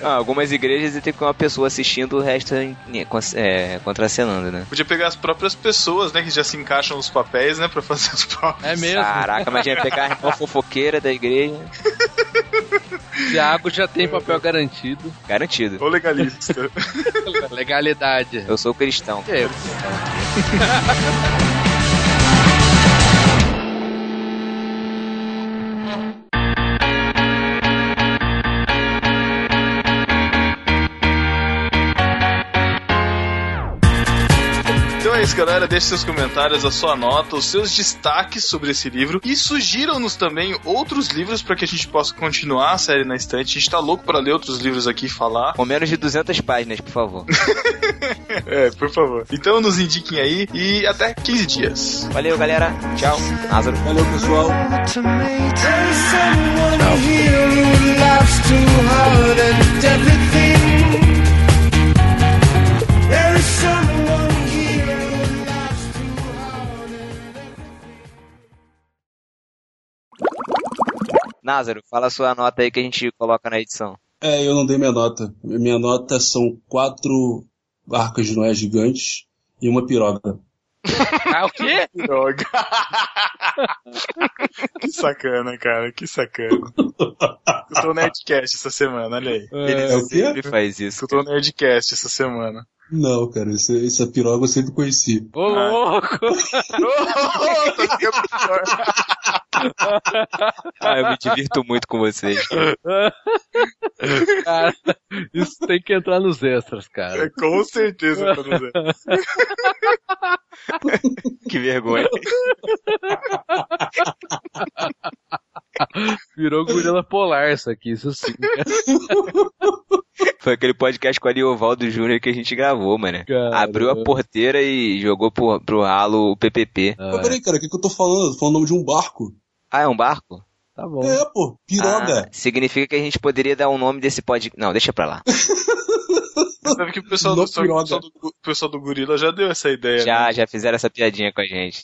Ah, algumas igrejas tem que ter uma pessoa assistindo o resto con- é, contracenando, né? Podia pegar as próprias pessoas, né, que já se encaixam nos papéis, né, pra fazer os próprios. É mesmo. Caraca, imagina pegar a irmã fofoqueira da igreja. [LAUGHS] Thiago já tem papel garantido. Garantido. Ou legalista. [LAUGHS] Legalidade. Eu sou cristão. Eu. Galera. Deixe seus comentários, a sua nota, os seus destaques sobre esse livro. E sugiram-nos também outros livros para que a gente possa continuar a série na estante. A gente tá louco para ler outros livros aqui e falar. Com menos de 200 páginas, por favor. [LAUGHS] É, por favor. Então nos indiquem aí e até 15 dias. Valeu, galera. Tchau. Lázaro. Valeu, pessoal. Názaro, fala a sua nota aí que a gente coloca na edição. É, eu não dei minha nota. Minha nota são quatro arcas de Noé gigantes e uma piroga. [LAUGHS] Ah, o quê? Droga. [LAUGHS] que sacana, cara, que sacana. Escutou o Nerdcast essa semana, olha aí. É, Ele é o quê? sempre faz isso. Escutou o Nerdcast essa semana. Não, cara, essa, essa piroga eu sempre conheci. Ô, louco! Que pior. Ah, eu me divirto muito com vocês. cara, isso tem que entrar nos extras, cara. Com certeza, tô dizendo. Que vergonha. [LAUGHS] [LAUGHS] Virou gorila polar isso aqui, isso sim. [LAUGHS] Foi aquele podcast com a Liovaldo Júnior que a gente gravou, mano. Caramba. Abriu a porteira e jogou pro, pro ralo o PPP. Mas peraí, cara, o que, que eu tô falando? Eu tô falando o nome de um barco. Ah, é um barco? Tá bom. É, pô, piroga. Ah, significa que a gente poderia dar o nome desse podcast. Não, deixa pra lá. [LAUGHS] Sabe que o pessoal, do, o pessoal do, o pessoal do Gorila já deu essa ideia, né? Já, já fizeram essa piadinha com a gente.